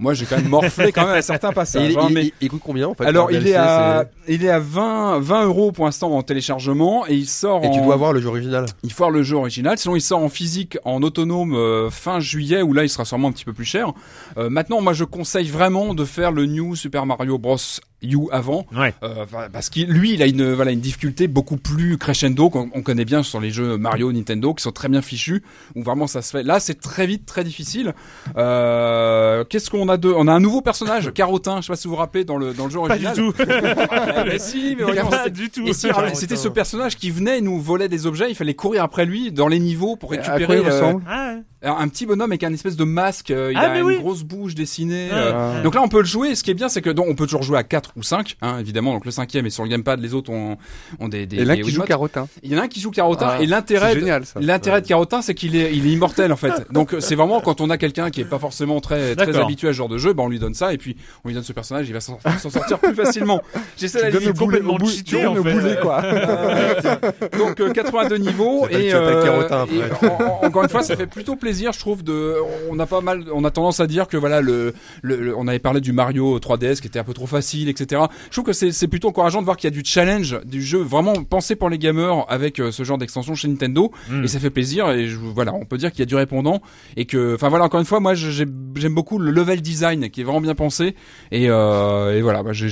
Moi, j'ai quand même morflé quand même à certains passages. il, hein, il- mais- il- il coûte combien en fait alors, il DLC, est à, c'est- il est à 20, 20 euros pour l'instant en téléchargement et il sort Et tu dois avoir le jeu original. il faut avoir le jeu original, sinon il sort en physique, en autonome euh, fin juillet, où là il sera sûrement un petit peu plus cher. Euh, maintenant, moi je conseille vraiment de faire le New Super Mario Bros. U avant, Ouais. euh, parce qu'il lui il a une voilà une difficulté beaucoup plus crescendo qu'on on connaît bien sur les jeux Mario, Nintendo, qui sont très bien fichus, où vraiment ça se fait. Là c'est très vite, très difficile. Euh, Qu'est-ce qu'on a de On a un nouveau personnage, Carotin. Je sais pas si vous vous rappelez dans le dans le jeu Pas original. du tout. Ah, mais si, mais regarde, Pas du tout. c'était ce personnage qui venait et nous volait des objets, il fallait courir après lui dans les niveaux pour récupérer euh, Ah, ouais. un un petit bonhomme avec un espèce de masque, euh, il Ah, a une oui. grosse bouche dessinée. Ah. euh, donc là on peut le jouer, ce qui est bien c'est que donc, on peut toujours jouer à 4 ou 5, hein, évidemment, donc le cinquième est sur le gamepad, les autres ont, ont des, des Et l'un qui joue. Carotin. Il y en a un qui joue Carotin Ah, et l'intérêt. L'intérêt de Carotin, c'est qu'il est, il est immortel en fait. Donc c'est vraiment quand on a quelqu'un qui est pas forcément très, très habitué à ce genre de jeu, ben on lui donne ça et puis on lui donne ce personnage, il va s'en sortir plus facilement. J'essaie d'aller complètement cheaté, en fait. boulet, quoi. Donc euh, 82 niveaux et, euh, Carotin et après. en- en- encore une fois ça fait plutôt plaisir je trouve de on a pas mal on a tendance à dire que voilà le, le- le- on avait parlé du Mario 3DS qui était un peu trop facile etc je trouve que c'est plutôt encourageant de voir qu'il y a du challenge du jeu vraiment pensé pour les gamers avec euh, ce genre d'extension chez Nintendo Mm. et ça fait plaisir et je, voilà on peut dire qu'il y a du répondant et que enfin voilà encore une fois moi j'aime beaucoup le level design qui est vraiment bien pensé et, euh, et voilà bah, j'ai-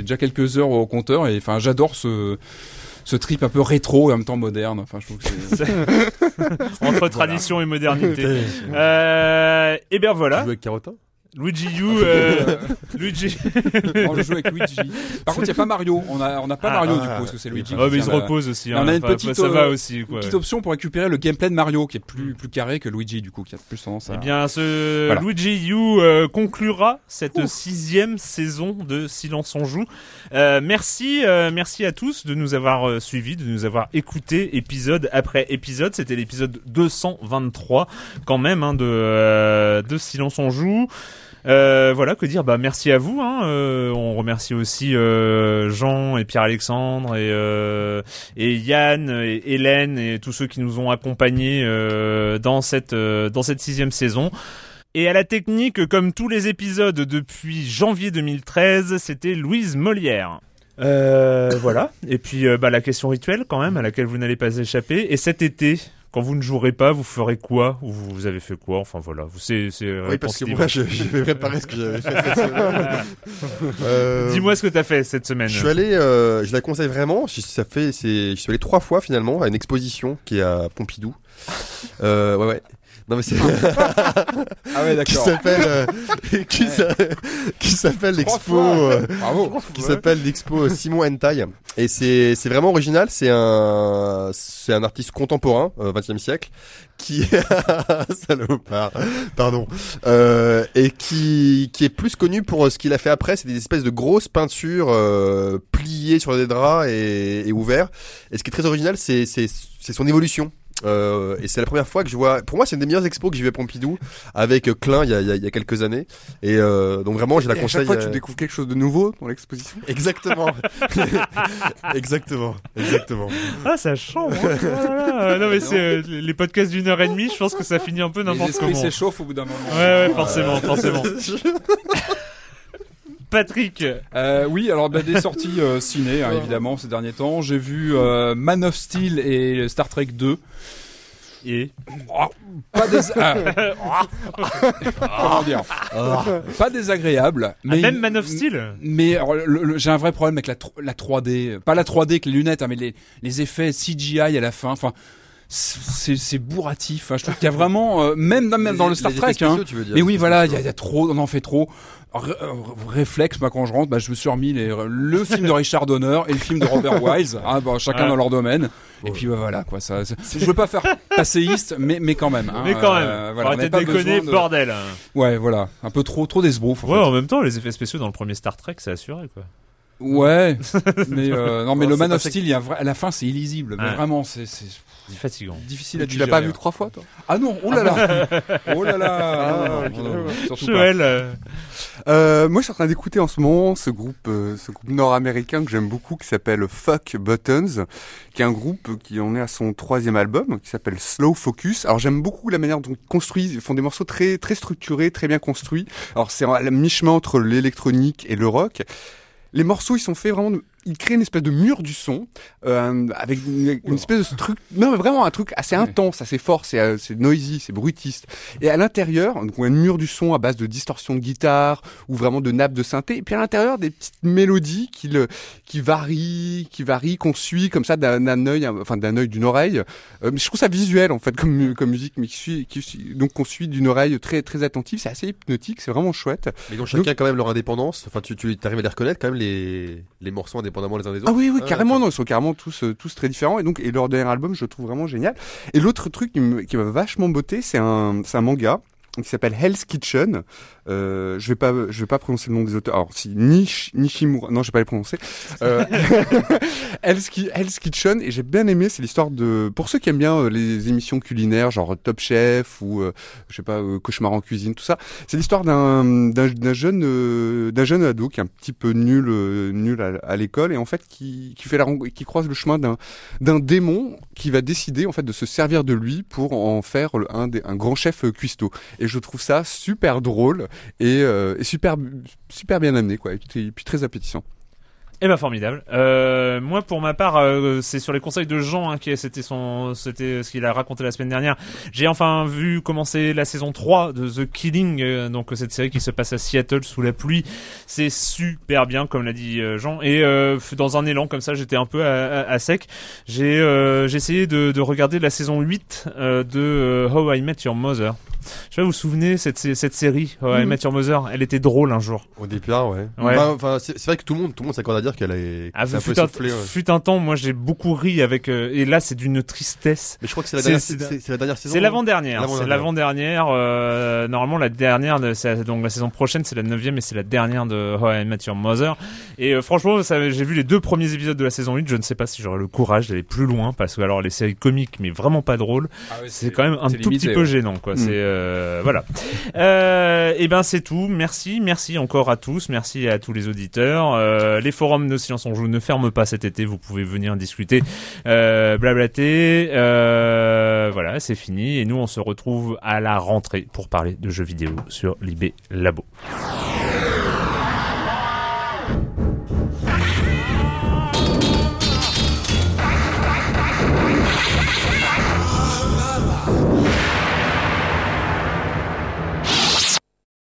déjà quelques heures au compteur et enfin j'adore ce ce trip un peu rétro et en même temps moderne. Enfin, je trouve que c'est. Entre tradition et modernité. Euh, et bien Tu voilà, joues avec Carotin Luigi U, euh, Luigi. Non, je joue avec Luigi. Par contre, il n'y a pas Mario. On a, on n'a pas Ah, Mario ah, du coup, parce que c'est Luigi. Oh, mais il se repose aussi. Hein. on a une petite, ça va aussi. Une Quoi. petite option pour récupérer le gameplay de Mario, qui est plus, plus carré que Luigi du coup, qui a plus tendance à. Eh bien, ce Voilà. Luigi U euh, conclura cette sixième saison de Silence on joue. Euh, merci, euh, merci à tous de nous avoir euh, suivis, de nous avoir écoutés épisode après épisode. C'était l'épisode 223 quand même hein, de euh, de Silence on joue. Euh, voilà, que dire Bah merci à vous. Hein. Euh, on remercie aussi euh, Jean et Pierre-Alexandre et, euh, et Yann et Hélène et tous ceux qui nous ont accompagnés dans cette dans cette sixième saison. Et à la technique, comme tous les épisodes depuis janvier 2013, c'était Louise Molière. Voilà. Et puis bah, la question rituelle quand même, à laquelle vous n'allez pas échapper. Et cet été, quand vous ne jouerez pas, vous ferez quoi Ou vous, vous avez fait quoi? Enfin voilà, c'est c'est Oui, parce que moi, je, je vais préparer ce que j'avais fait cette semaine. Euh, Dis-moi ce que t'as fait cette semaine. Je suis allé, euh, je la conseille vraiment. Je- Ça fait, je suis allé trois fois finalement à une exposition qui est à Pompidou. Euh, ouais, ouais. Non mais c'est Ah ouais, qui s'appelle, euh, qui s'a- qui s'appelle l'expo, euh, Bravo. qui s'appelle l'expo Simon Hentai. Et c'est, c'est vraiment original. C'est un, c'est un artiste contemporain, euh, 20e siècle, qui, salopard, pardon, euh, et qui, qui est plus connu pour euh, ce qu'il a fait après. C'est des espèces de grosses peintures euh, pliées sur des draps et, et ouverts. Et ce qui est très original, c'est, c'est, c'est son évolution. Euh, et c'est la première fois que je vois. Pour moi, c'est une des meilleures expos que j'ai vu à Pompidou avec euh, Klein il y a, il y a- il y a quelques années. Et euh, donc vraiment, je la Et à conseille. chaque fois, tu euh, découvres quelque chose de nouveau dans l'exposition. Exactement. exactement. Exactement. Ah, ça chambre. hein. Non, mais c'est euh, les podcasts d'une heure et demie. Je pense que ça finit un peu Les n'importe esprits comment. s'échauffent au bout d'un moment. Ouais, ouais, forcément, forcément. Patrick, Euh, oui, alors bah, des sorties euh, ciné, hein, évidemment, ces derniers temps. J'ai vu euh, Man of Steel et Star Trek 2. et Oh, pas des... ah. Comment dire? Pas désagréable. Ah, même Man of Steel Mais alors, le- le- j'ai un vrai problème avec la, tro- la 3D. Pas la 3D avec les lunettes, hein, mais les, les effets CGI à la fin. Enfin, c'est c'est bourratif. hein. Je trouve qu'il y a vraiment, euh, même, même dans le Star Trek. hein. spéciaux, tu veux dire. Mais oui, voilà, il y, a- il y a trop, on en fait trop. Euh, réflexe, moi, quand je rentre, bah, je me suis remis les, le film de Richard Donner et le film de Robert Wise, hein, bah, chacun Ouais. dans leur domaine. Et puis bah, voilà, quoi. Ça, je veux pas faire passéiste, mais mais quand même. hein, Mais quand même, euh, voilà, pas de déconner, de- bordel. Ouais, voilà, un peu trop, trop d'esbrouf. en Ouais, fait. en même temps, les effets spéciaux dans le premier Star Trek, c'est assuré, quoi. Ouais, mais euh, non, mais Non, le Man of Steel, il y a un vrai- à la fin, c'est illisible. Mais Ouais. vraiment, C'est fatigant. difficile à Tu l'as pas vu trois fois, toi? Ah non, oh là là, oh là là, non, non, non, non, surtout pas. Joël, euh, Euh, moi, je suis en train d'écouter en ce moment ce groupe, euh, ce groupe nord-américain que j'aime beaucoup, qui s'appelle Fuck Buttons, qui est un groupe qui en est à son troisième album, qui s'appelle Slow Focus. Alors, j'aime beaucoup la manière dont ils construisent, ils font des morceaux très très structurés, très bien construits. Alors, c'est à mi-chemin entre l'électronique et le rock. Les morceaux, ils sont faits vraiment, de- ils créent une espèce de mur du son euh, avec une, une espèce de truc, non mais vraiment un truc assez intense, assez fort, c'est euh, c'est noisy, c'est bruitiste. Et à l'intérieur, donc on a un mur du son à base de distorsion de guitare ou vraiment de nappes de synthé. Et puis à l'intérieur, des petites mélodies qui le, qui varient, qui varient, qu'on suit comme ça d'un œil, enfin d'un œil, d'une oreille. Euh, mais je trouve ça visuel en fait comme comme musique, mais qui suit, qui suit- donc qu'on suit d'une oreille très très attentive. C'est assez hypnotique, c'est vraiment chouette. Mais ont chacun quand même leur indépendance. Enfin, tu, tu arrives à les reconnaître quand même les, les morceaux indépendamment les uns des autres. Ah oui, oui, Ah, carrément, non, ils sont carrément tous, euh, tous très différents. Et donc, et leur dernier album, je le trouve vraiment génial. Et l'autre truc qui m'a vachement botté, c'est un, c'est un manga qui s'appelle Hell's Kitchen. Euh, je vais pas, je vais pas prononcer le nom des auteurs. Alors, si Nish, Nishimura, non, je vais pas les prononcer. Euh, Hell's, Ki- Hell's Kitchen. Et j'ai bien aimé, c'est l'histoire de, pour ceux qui aiment bien euh, les émissions culinaires, genre Top Chef ou, euh, je sais pas, Cauchemar en cuisine, tout ça. C'est l'histoire d'un, d'un, jeune, d'un jeune ado qui est un petit peu nul, nul à, l'école et en fait qui, qui fait la qui croise le chemin d'un, d'un démon qui va décider en fait de se servir de lui pour en faire un, un grand chef cuistot. Et je trouve ça super drôle et, euh, et super, super bien amené quoi. Et puis, très appétissant. Eh ben formidable. Euh, moi pour ma part, euh, c'est sur les conseils de Jean hein, qui c'était son, c'était ce qu'il a raconté la semaine dernière. J'ai enfin vu commencer la saison 3 de The Killing, donc cette série qui se passe à Seattle sous la pluie. C'est super bien comme l'a dit Jean. Et dans un élan comme ça, j'étais un peu à, sec. J'ai j'ai essayé de, de regarder la saison 8 euh, de How I Met Your Mother. Je sais pas, vous vous souvenez cette cette série I Mhm. Met Your Mother Elle était drôle un jour. Au départ, ouais. Ouais. Enfin, enfin, c'est vrai que tout le monde, tout le monde s'accorde à dire qu'elle est, Ah, c'est un peu fut, un, essoufflé, ouais. fut un temps, moi j'ai beaucoup ri avec euh, et là c'est d'une tristesse. Mais je crois que c'est la dernière, la dernière saison. C'est non l'avant-dernière. C'est L'avant-dernière. euh, normalement, la dernière, de- donc la saison prochaine, c'est la neuvième et c'est la dernière de How I Met Your Mother. Et euh, franchement, j'ai vu les deux premiers épisodes de la saison 8. Je ne sais pas si j'aurai le courage d'aller plus loin parce que alors les séries comiques, mais vraiment pas drôles, c'est quand même un tout limité, petit peu ouais. gênant, quoi. Mm. C'est euh, voilà. Euh, et ben c'est tout. Merci, merci encore à tous. Merci à tous les auditeurs. Euh, les forums de Silence on joue ne ferment pas cet été. Vous pouvez venir discuter, blablater. Voilà, c'est fini. Et nous, on se retrouve à la rentrée pour parler de jeux vidéo sur l'IB Labo.